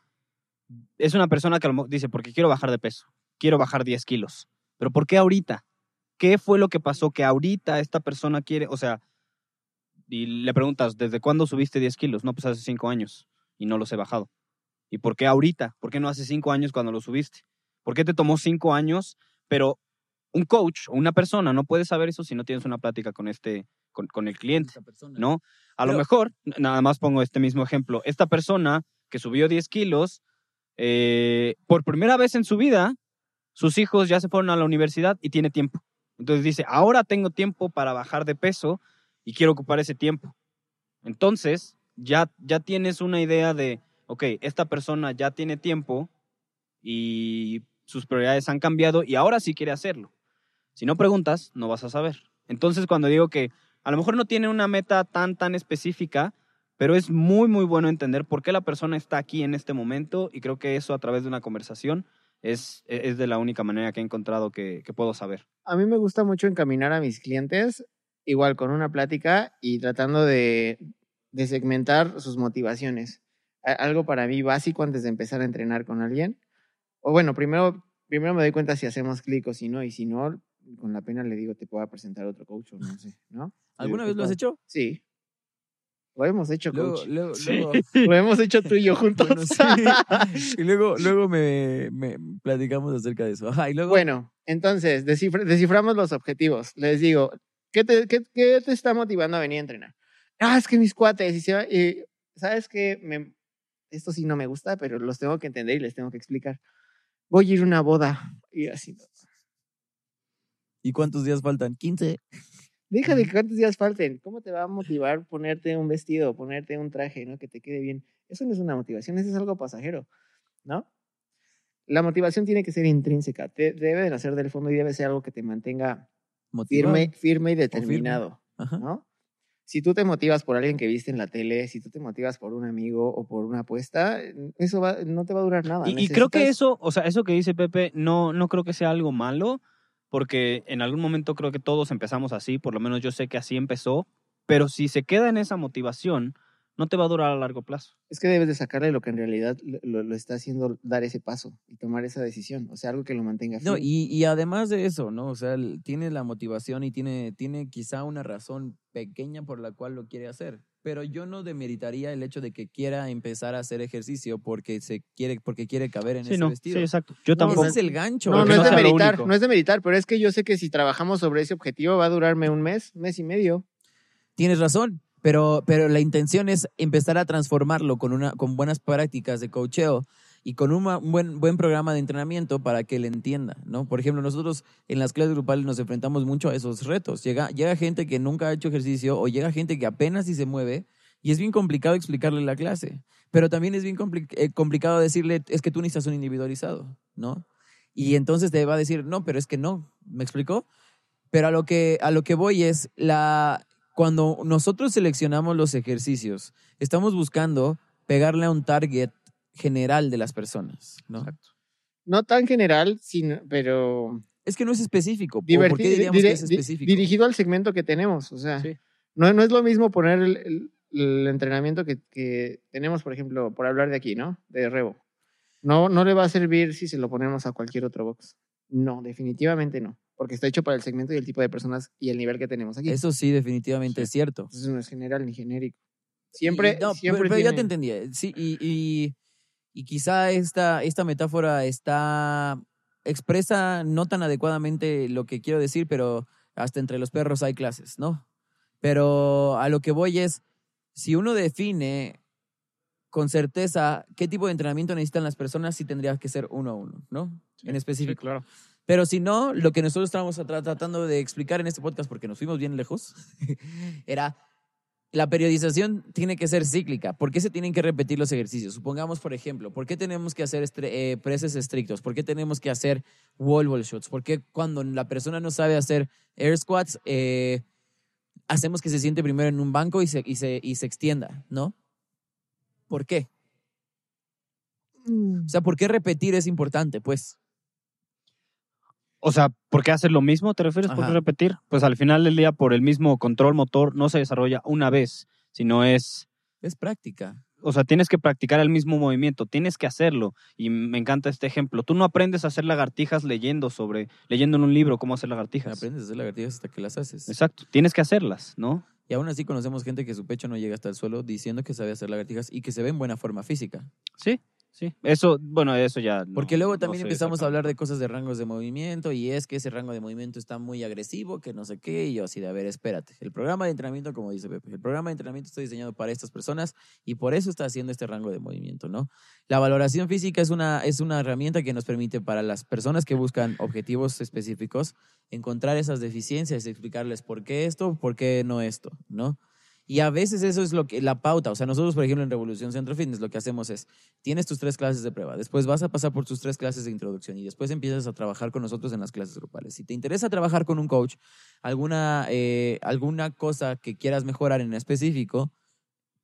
es una persona que dice, porque quiero bajar de peso, quiero bajar 10 kilos, pero ¿por qué ahorita? ¿Qué fue lo que pasó que ahorita esta persona quiere, o sea, y le preguntas, ¿desde cuándo subiste 10 kilos? No, pues hace 5 años y no los he bajado. ¿Y por qué ahorita? ¿Por qué no hace 5 años cuando lo subiste? ¿Por qué te tomó 5 años? Pero un coach o una persona no puede saber eso si no tienes una plática con, este, con, con el cliente, ¿no? A lo Pero- mejor, n- nada más pongo este mismo ejemplo, esta persona que subió 10 kilos, eh, por primera vez en su vida, sus hijos ya se fueron a la universidad y tiene tiempo. Entonces dice, ahora tengo tiempo para bajar de peso y quiero ocupar ese tiempo. Entonces, ya, ya tienes una idea de, ok, esta persona ya tiene tiempo y sus prioridades han cambiado y ahora sí quiere hacerlo. Si no preguntas, no vas a saber. Entonces, cuando digo que a lo mejor no tiene una meta tan, tan específica, pero es muy, muy bueno entender por qué la persona está aquí en este momento y creo que eso a través de una conversación es, es de la única manera que he encontrado que, que puedo saber. A mí me gusta mucho encaminar a mis clientes, igual con una plática y tratando de, de segmentar sus motivaciones. Algo para mí básico antes de empezar a entrenar con alguien. O bueno, primero, primero me doy cuenta si hacemos clic o si no, y si no, con la pena le digo, te puedo presentar otro coach o no sé, ¿no? ¿Alguna vez lo has "¿Qué hecho? tal?". Sí. Lo hemos hecho, Luego, coach. luego, Sí. luego, Lo hemos hecho tú y yo juntos. Bueno, sí. Y luego, luego me, me platicamos acerca de eso. Ajá, y luego, Bueno, entonces, descifra- desciframos los objetivos. Les digo, ¿qué te, qué, qué te está motivando a venir a entrenar? Ah, es que mis cuates, y se va- y, ¿sabes qué? Me, esto sí no me gusta, pero los tengo que entender y les tengo que explicar. Voy a ir a una boda. Y así, ¿y cuántos días faltan? 15. Deja de que cuántos días falten. ¿Cómo te va a motivar ponerte un vestido, ponerte un traje, ¿no? Que te quede bien. Eso no es una motivación, eso es algo pasajero, ¿no? La motivación tiene que ser intrínseca, te, debe de nacer del fondo y debe ser algo que te mantenga Motivado. firme, firme y determinado. ¿no? Si tú te motivas por alguien que viste en la tele, si tú te motivas por un amigo o por una apuesta, eso va- no te va a durar nada. Y, y creo que eso, o sea, eso que dice Pepe, no, no creo que sea algo malo, porque en algún momento creo que todos empezamos así, por lo menos yo sé que así empezó, pero si se queda en esa motivación, no te va a durar a largo plazo. Es que debes de sacarle lo que en realidad lo, está haciendo dar ese paso y tomar esa decisión. O sea, algo que lo mantenga No, y, y además de eso, ¿no? O sea, tiene la motivación y tiene, tiene quizá una razón pequeña por la cual lo quiere hacer. Pero yo no demeritaría el hecho de que quiera empezar a hacer ejercicio porque se quiere, porque quiere caber en Sí, ese no, vestido. sí, exacto. Yo No, tampoco. Ese es el gancho. No, no es no de sea lo meditar, único. no es de meditar, pero es que yo sé que si trabajamos sobre ese objetivo va a durarme un mes, mes y medio. Tienes razón, pero, pero la intención es empezar a transformarlo con, una, con buenas prácticas de coacheo y con un buen, buen programa de entrenamiento para que él entienda, ¿no? Por ejemplo, nosotros en las clases grupales nos enfrentamos mucho a esos retos. Llega, llega gente que nunca ha hecho ejercicio o llega gente que apenas si se mueve y es bien complicado explicarle la clase. Pero también es bien compli- eh, complicado decirle, es que tú necesitas un individualizado, ¿no? Y entonces te va a decir, no, pero es que no, ¿me explicó? Pero a lo que, a lo que voy es, la, cuando nosotros seleccionamos los ejercicios, estamos buscando pegarle a un target general de las personas, ¿no? Exacto. No tan general, sino, pero Es que no es específico. ¿o ¿Por qué diríamos que es específico? dirigido al segmento que tenemos. O sea, Sí. no, no es lo mismo poner el, el- el entrenamiento que, que tenemos, por ejemplo, por hablar de aquí, ¿no? De Revo. No, no le va a servir si se lo ponemos a cualquier otro box. No, definitivamente no. Porque está hecho para el segmento y el tipo de personas y el nivel que tenemos aquí. Eso sí, definitivamente es cierto. Entonces no es general ni genérico. Siempre, Y- no, siempre pero, pero ya te tiene- entendí. eh, Sí, y, y, y quizá esta, esta metáfora está expresa no tan adecuadamente lo que quiero decir, pero hasta entre los perros hay clases, ¿no? Pero a lo que voy es, si uno define con certeza qué tipo de entrenamiento necesitan las personas, sí tendría que ser uno a uno, ¿no? en específico. claro. Pero si no, lo que nosotros estábamos tra- tratando de explicar en este podcast, porque nos fuimos bien lejos, era la periodización tiene que ser cíclica. ¿Por qué se tienen que repetir los ejercicios? Supongamos, por ejemplo, ¿por qué tenemos que hacer eh, presses estrictos? ¿Por qué tenemos que hacer wall ball shots? ¿Por qué cuando la persona no sabe hacer air squats, eh, hacemos que se siente primero en un banco y se, y se, y se extienda, ¿no? ¿Por qué? Mm. O sea, ¿por qué repetir es importante? Pues O sea, ¿por qué hacer lo mismo? ¿Te refieres? ¿Por Ajá. repetir? Pues al final del día, por el mismo control motor, no se desarrolla una vez, sino es es práctica. o sea, tienes que practicar el mismo movimiento, tienes que hacerlo. Y me encanta este ejemplo. Tú no aprendes a hacer lagartijas leyendo sobre, leyendo en un libro cómo hacer lagartijas. Aprendes a hacer lagartijas hasta que las haces. Exacto, tienes que hacerlas, ¿no? Y aún así conocemos gente que su pecho no llega hasta el suelo diciendo que sabe hacer lagartijas y que se ve en buena forma física. Sí, sí. Eso, bueno, eso ya. no- Porque luego también empezamos a hablar de cosas de rangos de movimiento y es que ese rango de movimiento está muy agresivo, que no sé qué, y yo así de, a ver, espérate. El programa de entrenamiento, como dice Pepe, el programa de entrenamiento está diseñado para estas personas y por eso está haciendo este rango de movimiento, ¿no? La valoración física es una, es una herramienta que nos permite para las personas que buscan objetivos específicos encontrar esas deficiencias y explicarles por qué esto, por qué no esto, ¿no? Y a veces eso es lo que, la pauta. O sea, nosotros, por ejemplo, en Revolución Centro Fitness, lo que hacemos es, tienes tus tres clases de prueba, después vas a pasar por tus tres clases de introducción y después empiezas a trabajar con nosotros en las clases grupales. Si te interesa trabajar con un coach, alguna, eh, alguna cosa que quieras mejorar en específico,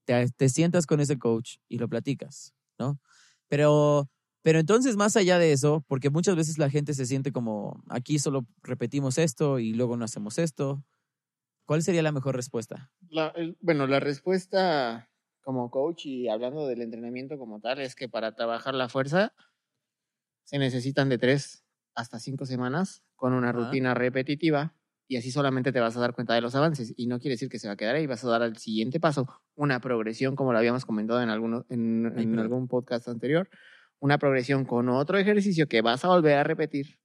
te, te sientas con ese coach y lo platicas, ¿no? Pero pero entonces, más allá de eso, porque muchas veces la gente se siente como, aquí solo repetimos esto y luego no hacemos esto, ¿cuál sería la mejor respuesta? La- el- bueno, la respuesta como coach y hablando del entrenamiento como tal es que para trabajar la fuerza se necesitan de tres hasta cinco semanas con una rutina repetitiva y así solamente te vas a dar cuenta de los avances y no quiere decir que se va a quedar ahí, vas a dar al siguiente paso una progresión como lo habíamos comentado en, alguno, en, algún podcast anterior, una progresión con otro ejercicio que vas a volver a repetir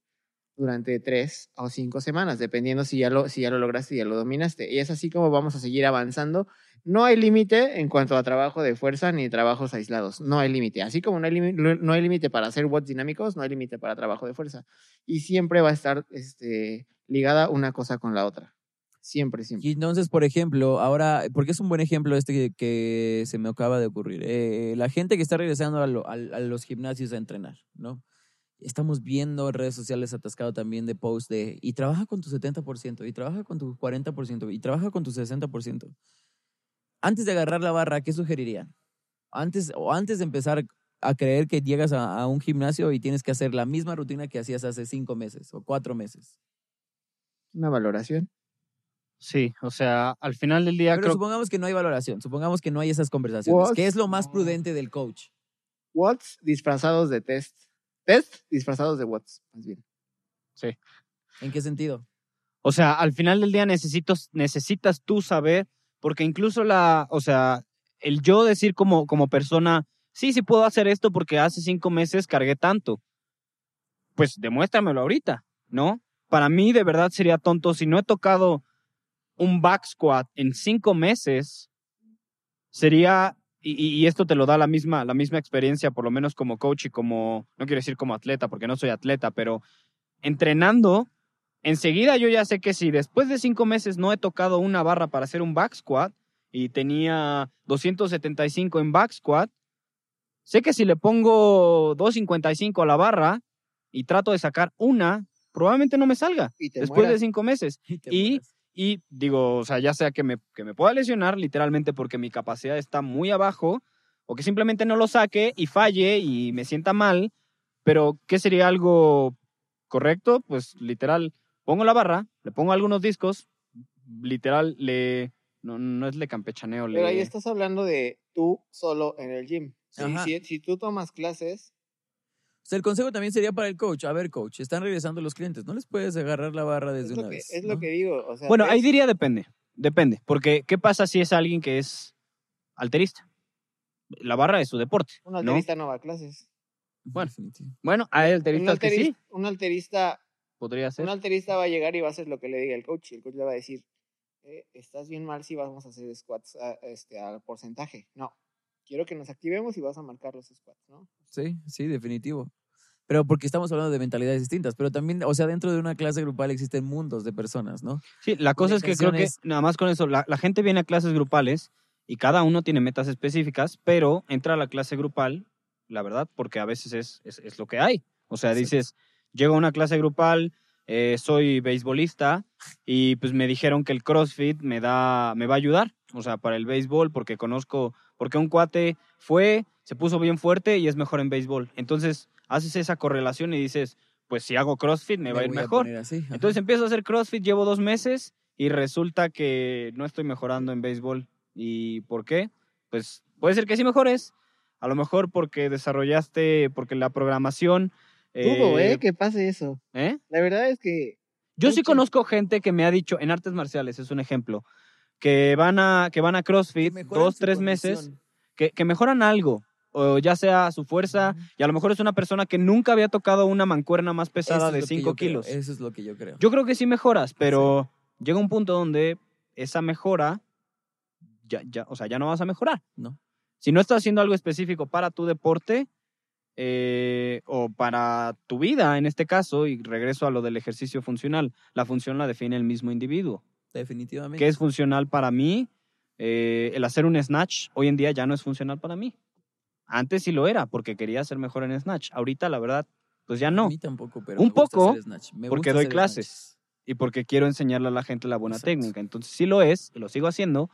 durante tres o cinco semanas, dependiendo si ya lo, si ya lo lograste y ya lo dominaste. Y es así como vamos a seguir avanzando. No hay límite en cuanto a trabajo de fuerza ni trabajos aislados. No hay límite. Así como no hay límite no hay límite para hacer watts dinámicos, no hay límite para trabajo de fuerza. Y siempre va a estar este, ligada una cosa con la otra. Siempre, siempre. Y entonces, por ejemplo, ahora, porque es un buen ejemplo este que, que se me acaba de ocurrir. Eh, la gente que está regresando a, lo- a los gimnasios a entrenar, ¿no? Estamos viendo en redes sociales atascado también de posts de, y trabaja con tu 70%, y trabaja con tu 40%, y trabaja con tu 60%. Antes de agarrar la barra, ¿qué sugerirían? Antes, o antes de empezar a creer que llegas a, a un gimnasio y tienes que hacer la misma rutina que hacías hace cinco meses o cuatro meses. Una valoración. Sí, o sea, al final del día Pero creo supongamos que no hay valoración, supongamos que no hay esas conversaciones. ¿Qué es lo más prudente del coach? Watts disfrazados de test. Test disfrazados de watts, más bien. ¿En qué sentido? O sea, al final del día necesitas, necesitas tú saber, porque incluso la, o sea, el yo decir como, como persona, sí, sí puedo hacer esto porque hace cinco meses cargué tanto. Pues demuéstramelo ahorita, ¿no? Para mí de verdad sería tonto si no he tocado un back squat en cinco meses, sería, y, esto te lo da la misma, la misma experiencia, por lo menos como coach y como, no quiero decir como atleta, porque no soy atleta, pero entrenando, enseguida yo ya sé que si después de cinco meses no he tocado una barra para hacer un back squat y tenía 275 en back squat, sé que si le pongo 255 a la barra y trato de sacar una, probablemente no me salga después de cinco meses. Y-. Y digo, o sea, ya sea que me, que me pueda lesionar literalmente porque mi capacidad está muy abajo, o que simplemente no lo saque y falle y me sienta mal, pero ¿qué sería algo correcto? Pues literal, pongo la barra, le pongo algunos discos, literal, le... No, no es le campechaneo, le... Pero ahí estás hablando de tú solo en el gym. Si, si tú tomas clases, O sea, el consejo también sería para el coach. A ver, coach, están regresando los clientes. No les puedes agarrar la barra desde es, una que, vez. es lo que digo. O sea, Bueno, ahí diría depende, depende, porque ¿qué pasa si es alguien que es alterista? La barra es su deporte, un alterista no va a clases. Bueno. Bueno, hay Un alteristas que sí, alterista, un alterista podría ser. Un alterista va a llegar y va a hacer lo que le diga el coach. Y el coach le va a decir, eh, estás bien mal si vamos a hacer squats a, este, al porcentaje. No, quiero que nos activemos y vas a marcar los squats, ¿no? Sí, sí, definitivo. Pero porque estamos hablando de mentalidades distintas. Pero también, o sea, dentro de una clase grupal existen mundos de personas, ¿no? Sí, la cosa La es que creo que nada más con eso, la, la gente viene a clases grupales y cada uno tiene metas específicas, pero entra a la clase grupal, la verdad, porque a veces es, es, es lo que hay. O sea, Exacto. dices, llego a una clase grupal, eh, soy beisbolista y pues me dijeron que el CrossFit me da, me va a ayudar, o sea, para el béisbol, porque conozco, porque un cuate fue, se puso bien fuerte y es mejor en béisbol. Entonces, haces esa correlación y dices, pues si hago CrossFit me va a ir mejor. poner así. Entonces empiezo a hacer CrossFit, llevo dos meses y resulta que no estoy mejorando en béisbol. ¿Y por qué? Pues puede ser que sí mejores. A lo mejor porque desarrollaste, porque la programación... Dudo, eh, ¿eh? Que pase eso. ¿eh? La verdad es que Yo sí conozco gente que me ha dicho, en artes marciales es un ejemplo, que van a, que van a CrossFit dos, tres meses, que, que mejoran algo. O ya sea su fuerza, y a lo mejor es una persona que nunca había tocado una mancuerna más pesada es de lo que 5 yo creo, kilos. Eso es lo que yo creo. Yo creo que sí mejoras, pero llega un punto donde esa mejora, ya, ya, o sea, ya no vas a mejorar. No. Si no estás haciendo algo específico para tu deporte eh, o para tu vida, en este caso, y regreso a lo del ejercicio funcional, la función la define el mismo individuo. Definitivamente. ¿Qué es funcional para mí? Eh, el hacer un snatch hoy en día ya no es funcional para mí. Antes sí lo era, porque quería ser mejor en snatch. Ahorita, la verdad, pues ya A no. mí tampoco, pero Un me gusta poco, hacer snatch. Me porque gusta doy hacer clases. Y porque quiero enseñarle a la gente la buena Exacto. técnica. Entonces sí lo es, y lo sigo haciendo,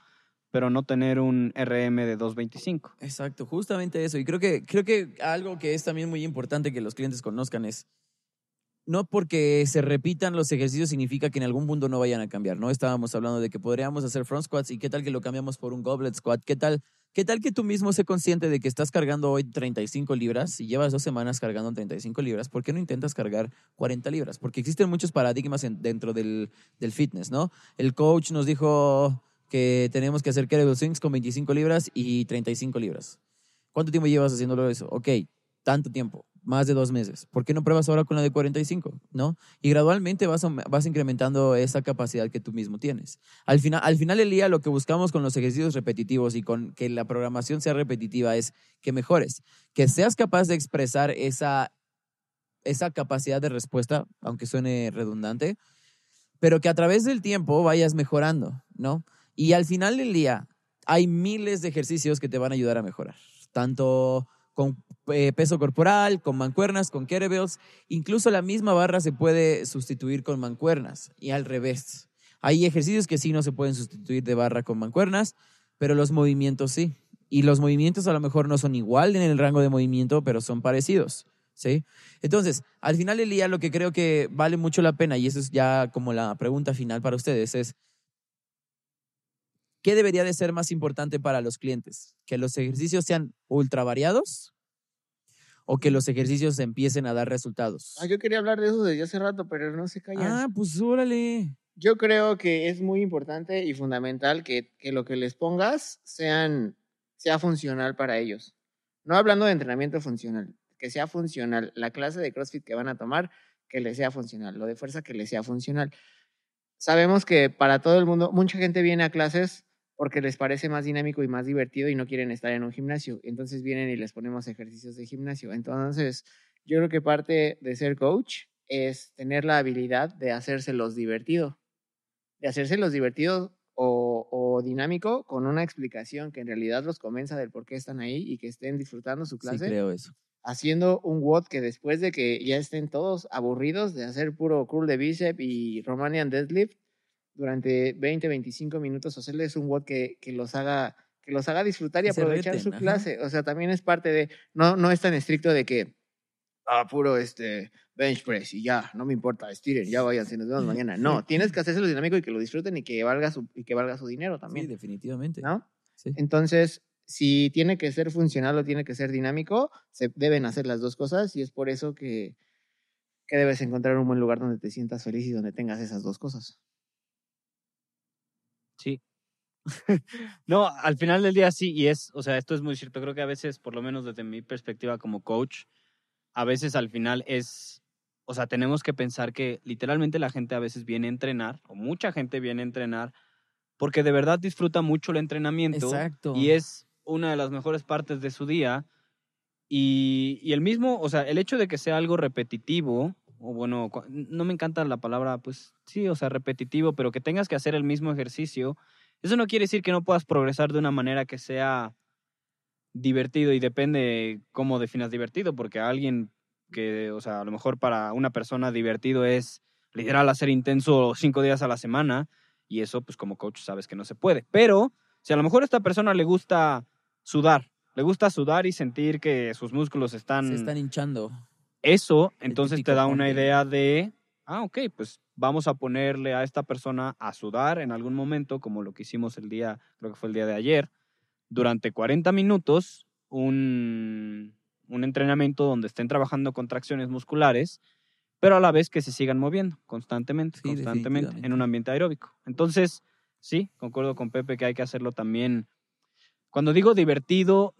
pero no tener un RM de 225. Exacto, justamente eso. Y creo que, creo que algo que es también muy importante que los clientes conozcan es, no porque se repitan los ejercicios significa que en algún punto no vayan a cambiar, ¿no? Estábamos hablando de que podríamos hacer front squats y qué tal que lo cambiamos por un goblet squat, qué tal, qué tal que tú mismo sé consciente de que estás cargando hoy 35 libras y llevas dos semanas cargando 35 libras, ¿por qué no intentas cargar 40 libras? Porque existen muchos paradigmas en- dentro del, del fitness, ¿no? El coach nos dijo que tenemos que hacer kettlebell swings con 25 libras y 35 libras. ¿Cuánto tiempo llevas haciéndolo eso? Ok, tanto tiempo, más de dos meses. ¿Por qué no pruebas ahora con la de 45? ¿No? Y gradualmente vas, vas incrementando esa capacidad que tú mismo tienes. Al final, al final del día, lo que buscamos con los ejercicios repetitivos y con que la programación sea repetitiva es que mejores, que seas capaz de expresar esa, esa capacidad de respuesta, aunque suene redundante, pero que a través del tiempo vayas mejorando, ¿no? Y al final del día, hay miles de ejercicios que te van a ayudar a mejorar, tanto con eh, peso corporal, con mancuernas, con kettlebells, incluso la misma barra se puede sustituir con mancuernas y al revés. Hay ejercicios que sí no se pueden sustituir de barra con mancuernas, pero los movimientos sí. Y los movimientos a lo mejor no son igual en el rango de movimiento, pero son parecidos. ¿Sí? Entonces, al final del día, lo que creo que vale mucho la pena, y eso es ya como la pregunta final para ustedes, es ¿qué debería de ser más importante para los clientes? ¿Que los ejercicios sean ultra variados o que los ejercicios empiecen a dar resultados? Ah, yo quería hablar de eso desde hace rato, pero no se callan. Ah, pues órale. Yo creo que es muy importante y fundamental que, que lo que les pongas sean, sea funcional para ellos. No hablando de entrenamiento funcional, que sea funcional. La clase de CrossFit que van a tomar, que les sea funcional. Lo de fuerza, que les sea funcional. Sabemos que para todo el mundo, mucha gente viene a clases porque les parece más dinámico y más divertido y no quieren estar en un gimnasio. Entonces vienen y les ponemos ejercicios de gimnasio. Entonces, yo creo que parte de ser coach es tener la habilidad de hacérselos divertido de hacérselos divertidos o, o dinámico con una explicación que en realidad los convenza del por qué están ahí y que estén disfrutando su Sí, clase, creo eso. haciendo un WOD que después de que ya estén todos aburridos de hacer puro curl de bíceps y Romanian deadlift, durante 20, 25 minutos hacerles un WOD que, que los haga que los haga disfrutar y aprovechar reten, su ajá. clase. O sea, también es parte de, no, no es tan estricto de que, ah, puro este, bench press y ya, no me importa, estiren, ya váyanse, nos vemos mañana. No, tienes que hacerse lo dinámico y que lo disfruten y que valga su, y que valga su dinero Sí, también, definitivamente. ¿no? Sí. Entonces, si tiene que ser funcional o tiene que ser dinámico, se deben hacer las dos cosas y es por eso que, que debes encontrar un buen lugar donde te sientas feliz y donde tengas esas dos cosas. Sí. no, al final del día sí, y es, o sea, esto es muy cierto. Creo que a veces, por lo menos desde mi perspectiva como coach, a veces al final es, o sea, tenemos que pensar que literalmente la gente a veces viene a entrenar, o mucha gente viene a entrenar, porque de verdad disfruta mucho el entrenamiento Exacto. y es una de las mejores partes de su día. Y, y el mismo, o sea, el hecho de que sea algo repetitivo, o bueno, no me encanta la palabra, pues sí, o sea, repetitivo, pero que tengas que hacer el mismo ejercicio, eso no quiere decir que no puedas progresar de una manera que sea divertido y depende cómo definas divertido, porque alguien que, o sea, a lo mejor para una persona divertido es literal hacer intenso cinco días a la semana y eso pues como coach sabes que no se puede. Pero si a lo mejor a esta persona le gusta sudar, le gusta sudar y sentir que sus músculos están, Se están hinchando. Eso, entonces te da una idea de, ah, ok, pues vamos a ponerle a esta persona a sudar en algún momento, como lo que hicimos el día, creo que fue el día de ayer, durante 40 minutos, un, un entrenamiento donde estén trabajando contracciones musculares, pero a la vez que se sigan moviendo constantemente, Sí, constantemente, en un ambiente aeróbico. Entonces, sí, concuerdo con Pepe que hay que hacerlo también. Cuando digo divertido,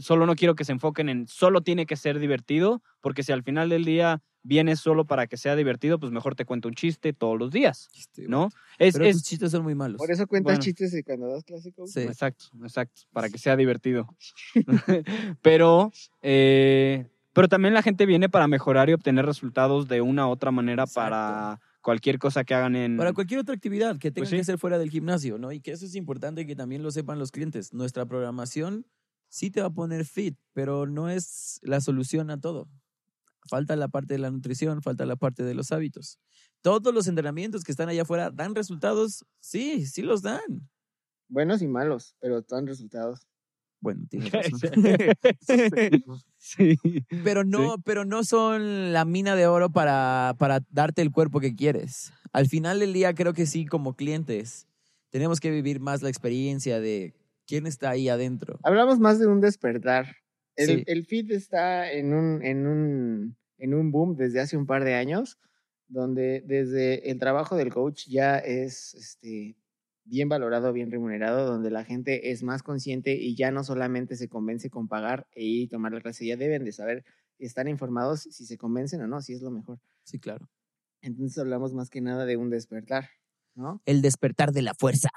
solo no quiero que se enfoquen en solo tiene que ser divertido, porque si al final del día vienes solo para que sea divertido, pues mejor te cuento un chiste todos los días, ¿no? Es, Pero es- tus chistes son muy malos. Por eso cuentas Bueno. chistes de cuando das clase coach. Sí. Exacto, exacto, para que sea divertido. pero, eh, pero también la gente viene para mejorar y obtener resultados de una u otra manera para cualquier cosa que hagan en... Para cualquier otra actividad que tenga Pues sí. que ser fuera del gimnasio, ¿no? Y que eso es importante que también lo sepan los clientes. Nuestra programación sí te va a poner fit, pero no es la solución a todo. Falta la parte de la nutrición, falta la parte de los hábitos. Todos los entrenamientos que están allá afuera dan resultados, sí, sí los dan. Buenos y malos, pero dan resultados. Bueno, tienes razón. sí. pero no, pero no son la mina de oro para, para darte el cuerpo que quieres. Al final del día, creo que sí, como clientes, tenemos que vivir más la experiencia de quién está ahí adentro. Hablamos más de un despertar. El, Sí. el fit está en un, en, un, en un boom desde hace un par de años, donde desde el trabajo del coach ya es este, bien valorado, bien remunerado, donde la gente es más consciente y ya no solamente se convence con pagar e ir y tomar la clase, ya deben de saber, estar informados si se convencen o no, si es lo mejor. Sí, claro. Entonces hablamos más que nada de un despertar, ¿no? El despertar de la fuerza.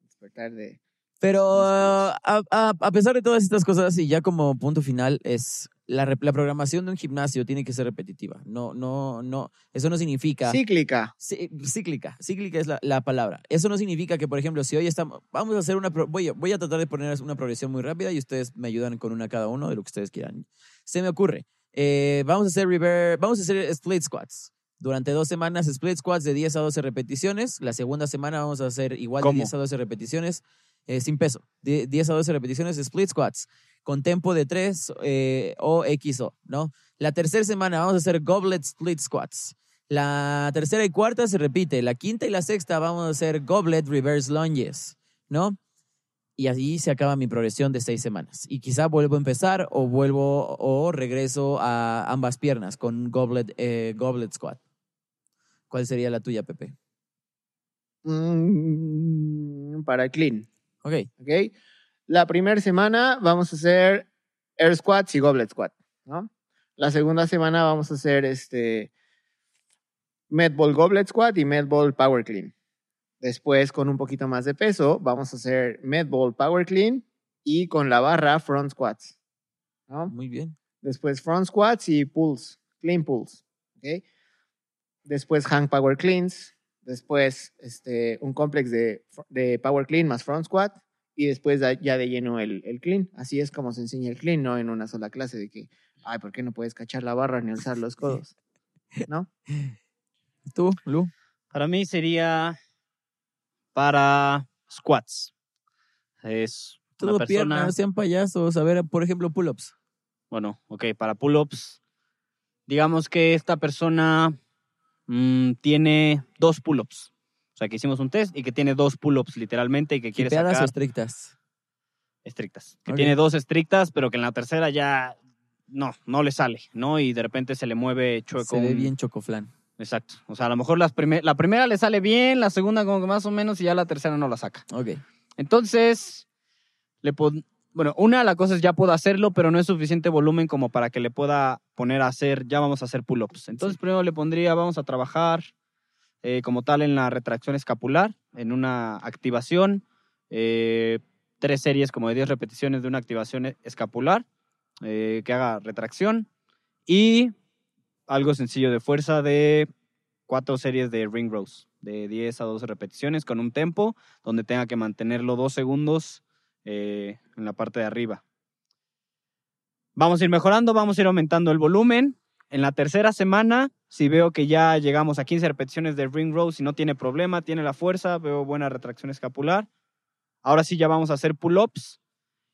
Despertar de... Pero Listo. a, a- a pesar de todas estas cosas, y ya como punto final, es la, la programación de un gimnasio tiene que ser repetitiva. No, no, no. Eso no significa. Cíclica. Sí, cíclica, cíclica es la, la palabra. Eso no significa que, por ejemplo, si hoy estamos, vamos a hacer una, voy a, voy a tratar de poner una progresión muy rápida y ustedes me ayudan con una cada uno de lo que ustedes quieran. Se me ocurre, eh, vamos a hacer rever, vamos a hacer split squats. Durante dos semanas, split squats de 10 a 12 repeticiones. La segunda semana vamos a hacer igual de ¿Cómo? 10 a 12 repeticiones eh, sin peso. Die- 10 a 12 repeticiones split squats con tempo de 3 eh, o XO, ¿no? La tercera semana vamos a hacer goblet split squats. La tercera y cuarta se repite. La quinta y la sexta vamos a hacer goblet reverse lunges, ¿no? Y así se acaba mi progresión de seis semanas. Y quizá vuelvo a empezar o vuelvo o regreso a ambas piernas con goblet, eh, goblet squat. ¿Cuál sería la tuya, Pepe? Mm, para clean. Ok, ¿ok? La primera semana vamos a hacer air squats y goblet squat, ¿no? La segunda semana vamos a hacer este medball goblet squat y medball power clean. Después, con un poquito más de peso, vamos a hacer medball power clean y con la barra front squats, ¿no? muy bien. Después front squats y pulls, clean pulls, ¿ok? Después hang power cleans. Después este, un complex de, de power clean más front squat. Y después ya de lleno el, el clean. Así es como se enseña el clean, no en una sola clase de que, ay, ¿por qué no puedes cachar la barra ni alzar los codos? ¿No? ¿Tú, Lu? Para mí sería para squats. Es una Todo persona... piernas, no sean payasos. A ver, por ejemplo, pull-ups. Bueno, ok, para pull-ups, digamos que esta persona mm, tiene dos pull-ups. Sea, que hicimos un test y que tiene dos pull-ups literalmente y que quiere ¿Quipeadas o sacar estrictas? estrictas. Que tiene dos estrictas, pero que en la tercera ya no, no le sale, ¿no? Y de repente se le mueve chueco. Se ve bien chocoflan. Exacto. O sea, a lo mejor las la primera le sale bien, la segunda como que más o menos y ya la tercera no la saca. Ok. Entonces, le bueno, una, la cosa es ya puedo hacerlo, pero no es suficiente volumen como para que le pueda poner a hacer, ya vamos a hacer pull-ups. Entonces, primero le pondría, vamos a trabajar eh, como tal en la retracción escapular, en una activación, eh, tres series como de 10 repeticiones de una activación e- escapular, eh, que haga retracción, y algo sencillo de fuerza de cuatro series de ring rows, de 10 a 12 repeticiones con un tempo donde tenga que mantenerlo dos segundos en la parte de arriba. Vamos a ir mejorando, vamos a ir aumentando el volumen. En la tercera semana, si veo que ya llegamos a 15 repeticiones de ring row, si no tiene problema, tiene la fuerza, veo buena retracción escapular. Ahora sí ya vamos a hacer pull-ups.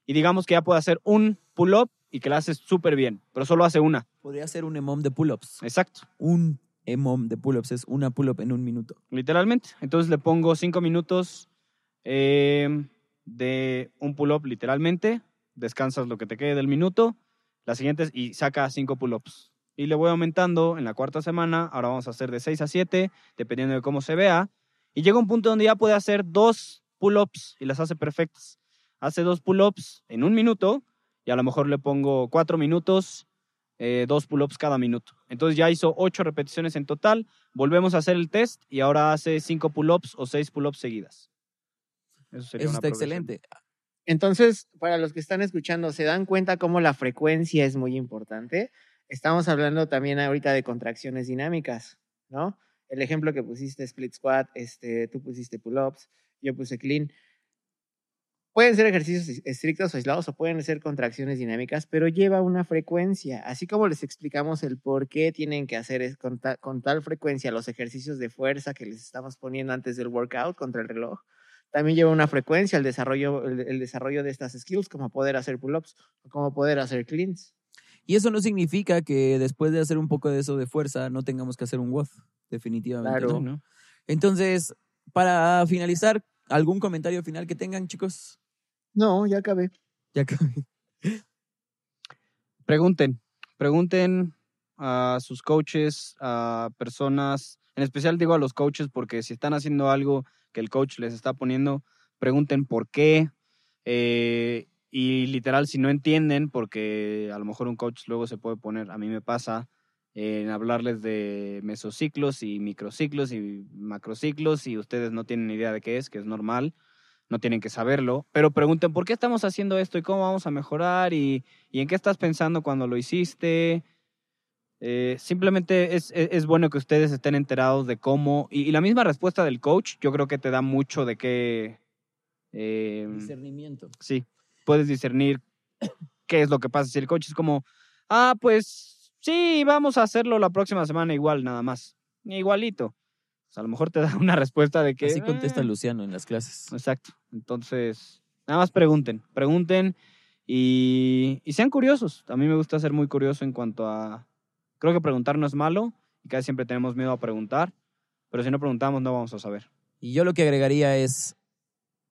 Y digamos que ya puede hacer un pull-up y que la hace súper bien, pero solo hace una. Podría ser un EMOM de pull-ups. Exacto. Un EMOM de pull-ups es una pull-up en un minuto. literalmente. Entonces le pongo cinco minutos eh, de un pull-up, literalmente. Descansas lo que te quede del minuto. Las siguientes y saca cinco pull-ups. Y le voy aumentando en la cuarta semana. Ahora vamos a hacer de 6 a 7, dependiendo de cómo se vea. Y llega un punto donde ya puede hacer dos pull-ups y las hace perfectas. Hace dos pull-ups en un minuto y a lo mejor le pongo cuatro minutos, eh, dos pull-ups cada minuto. Entonces ya hizo ocho repeticiones en total volvemos a hacer el test y ahora hace cinco pull-ups o seis pull-ups seguidas. Eso sería Eso una está excelente. Entonces, para los que están escuchando, ¿se dan cuenta cómo la frecuencia es muy importante? Estamos hablando también ahorita de contracciones dinámicas, ¿no? el ejemplo que pusiste, split squat, este, tú pusiste pull-ups, yo puse clean. Pueden ser ejercicios estrictos o aislados o pueden ser contracciones dinámicas, pero lleva una frecuencia. Así como les explicamos el por qué tienen que hacer con, con tal frecuencia los ejercicios de fuerza que les estamos poniendo antes del workout contra el reloj, también lleva una frecuencia el desarrollo, el, desarrollo de estas skills, como poder hacer pull-ups o como poder hacer cleans. Y eso no significa que después de hacer un poco de eso de fuerza no tengamos que hacer un WOF, definitivamente. Claro. ¿no? Entonces, para finalizar, ¿algún comentario final que tengan, chicos? No, ya acabé. Ya acabé. Pregunten, pregunten a sus coaches, a personas, en especial digo a los coaches porque si están haciendo algo que el coach les está poniendo, pregunten por qué. Eh, y literal, si no entienden, porque a lo mejor un coach luego se puede poner, a mí me pasa, en hablarles de mesociclos y microciclos y macrociclos y ustedes no tienen idea de qué es, que es normal, no tienen que saberlo, pero pregunten por qué estamos haciendo esto y cómo vamos a mejorar y, y en qué estás pensando cuando lo hiciste eh, simplemente es, e, es, bueno que ustedes estén enterados de cómo. Y, la misma respuesta del coach, yo creo que te da mucho de qué. Eh, Discernimiento. Sí, puedes discernir qué es lo que pasa. Si el coach es como, ah, pues sí, vamos a hacerlo la próxima semana igual, nada más. Igualito. Pues, a lo mejor te da una respuesta de que. Así contesta eh". Luciano en las clases. Exacto. Entonces, nada más pregunten. Pregunten y, y sean curiosos. A mí me gusta ser muy curioso en cuanto a Creo que preguntar no es malo y casi siempre tenemos miedo a preguntar, pero si no preguntamos no vamos a saber. Y yo lo que agregaría es,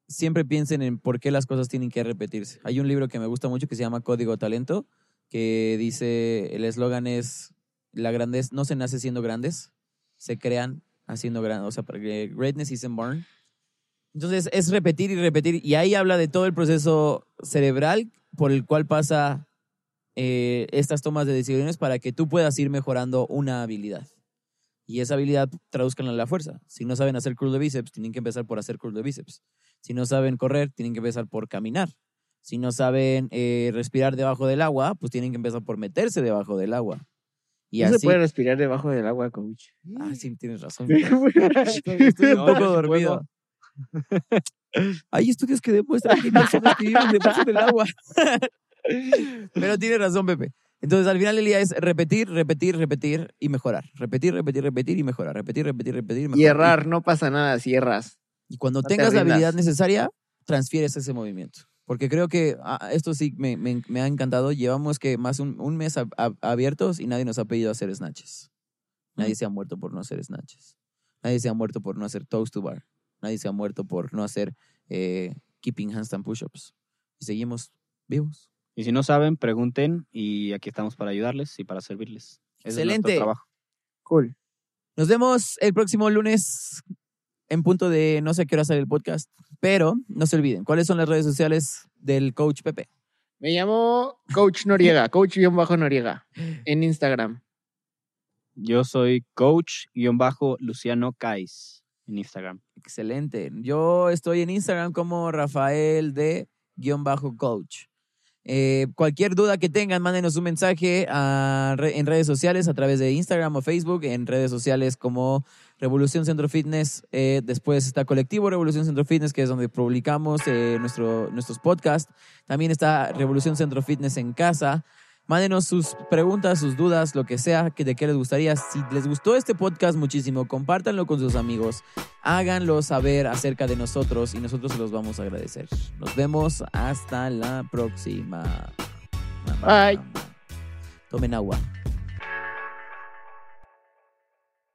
siempre piensen en por qué las cosas tienen que repetirse. Hay un libro que me gusta mucho que se llama Código Talento, que dice, el eslogan es, la grandeza, no se nace siendo grandes, se crean haciendo grandes, o sea, greatness isn't born. Entonces es repetir y repetir, y ahí habla de todo el proceso cerebral por el cual pasa eh, estas tomas de decisiones para que tú puedas ir mejorando una habilidad. Y esa habilidad traduzcan a la fuerza. Si no saben hacer curl de bíceps, tienen que empezar por hacer curl de bíceps. Si no saben correr, tienen que empezar por caminar. Si no saben eh, respirar debajo del agua, pues tienen que empezar por meterse debajo del agua. Y no se puede respirar debajo del agua, coach. Ah, sí, tienes razón. Estoy, un poco dormido. Hay estudios que demuestran que personas que viven debajo del agua. Pero tiene razón, Pepe. Entonces, al final del día es repetir, repetir, repetir y mejorar. Repetir, repetir, repetir y mejorar. Repetir, repetir, repetir y mejorar. Y errar, no pasa nada si erras. Y cuando tengas la habilidad necesaria, transfieres ese movimiento. Porque creo que ah, esto sí me, me, ha encantado. Llevamos que más un, un mes abiertos y nadie nos ha pedido hacer snatches. Nadie se ha muerto por no hacer snatches. Nadie se ha muerto por no hacer toast to bar. Nadie se ha muerto por no hacer eh, keeping handstand push-ups. Y seguimos vivos. Y si no saben, pregunten y aquí estamos para ayudarles y para servirles. Excelente. trabajo. Cool. Nos vemos el próximo lunes en punto de no sé qué hora sale el podcast, pero no se olviden, ¿cuáles son las redes sociales del coach Pepe? Me llamo Coach Noriega, coach-noriega en Instagram. Yo soy coach-luciano Kais en Instagram. Excelente. Yo estoy en Instagram como Rafael de-coach. Eh, cualquier duda que tengan, mándenos un mensaje en redes sociales, a través de Instagram o Facebook, en redes sociales como Revolución Centro Fitness. Eh, después está Colectivo Revolución Centro Fitness, que es donde publicamos eh, nuestro, nuestros podcasts. También está Revolución Centro Fitness en casa. Mándenos sus preguntas, sus dudas, lo que sea que de qué les gustaría. Si les gustó este podcast muchísimo, compártanlo con sus amigos. Háganlo saber acerca de nosotros y nosotros se los vamos a agradecer. Nos vemos hasta la próxima. Bye. Tomen agua.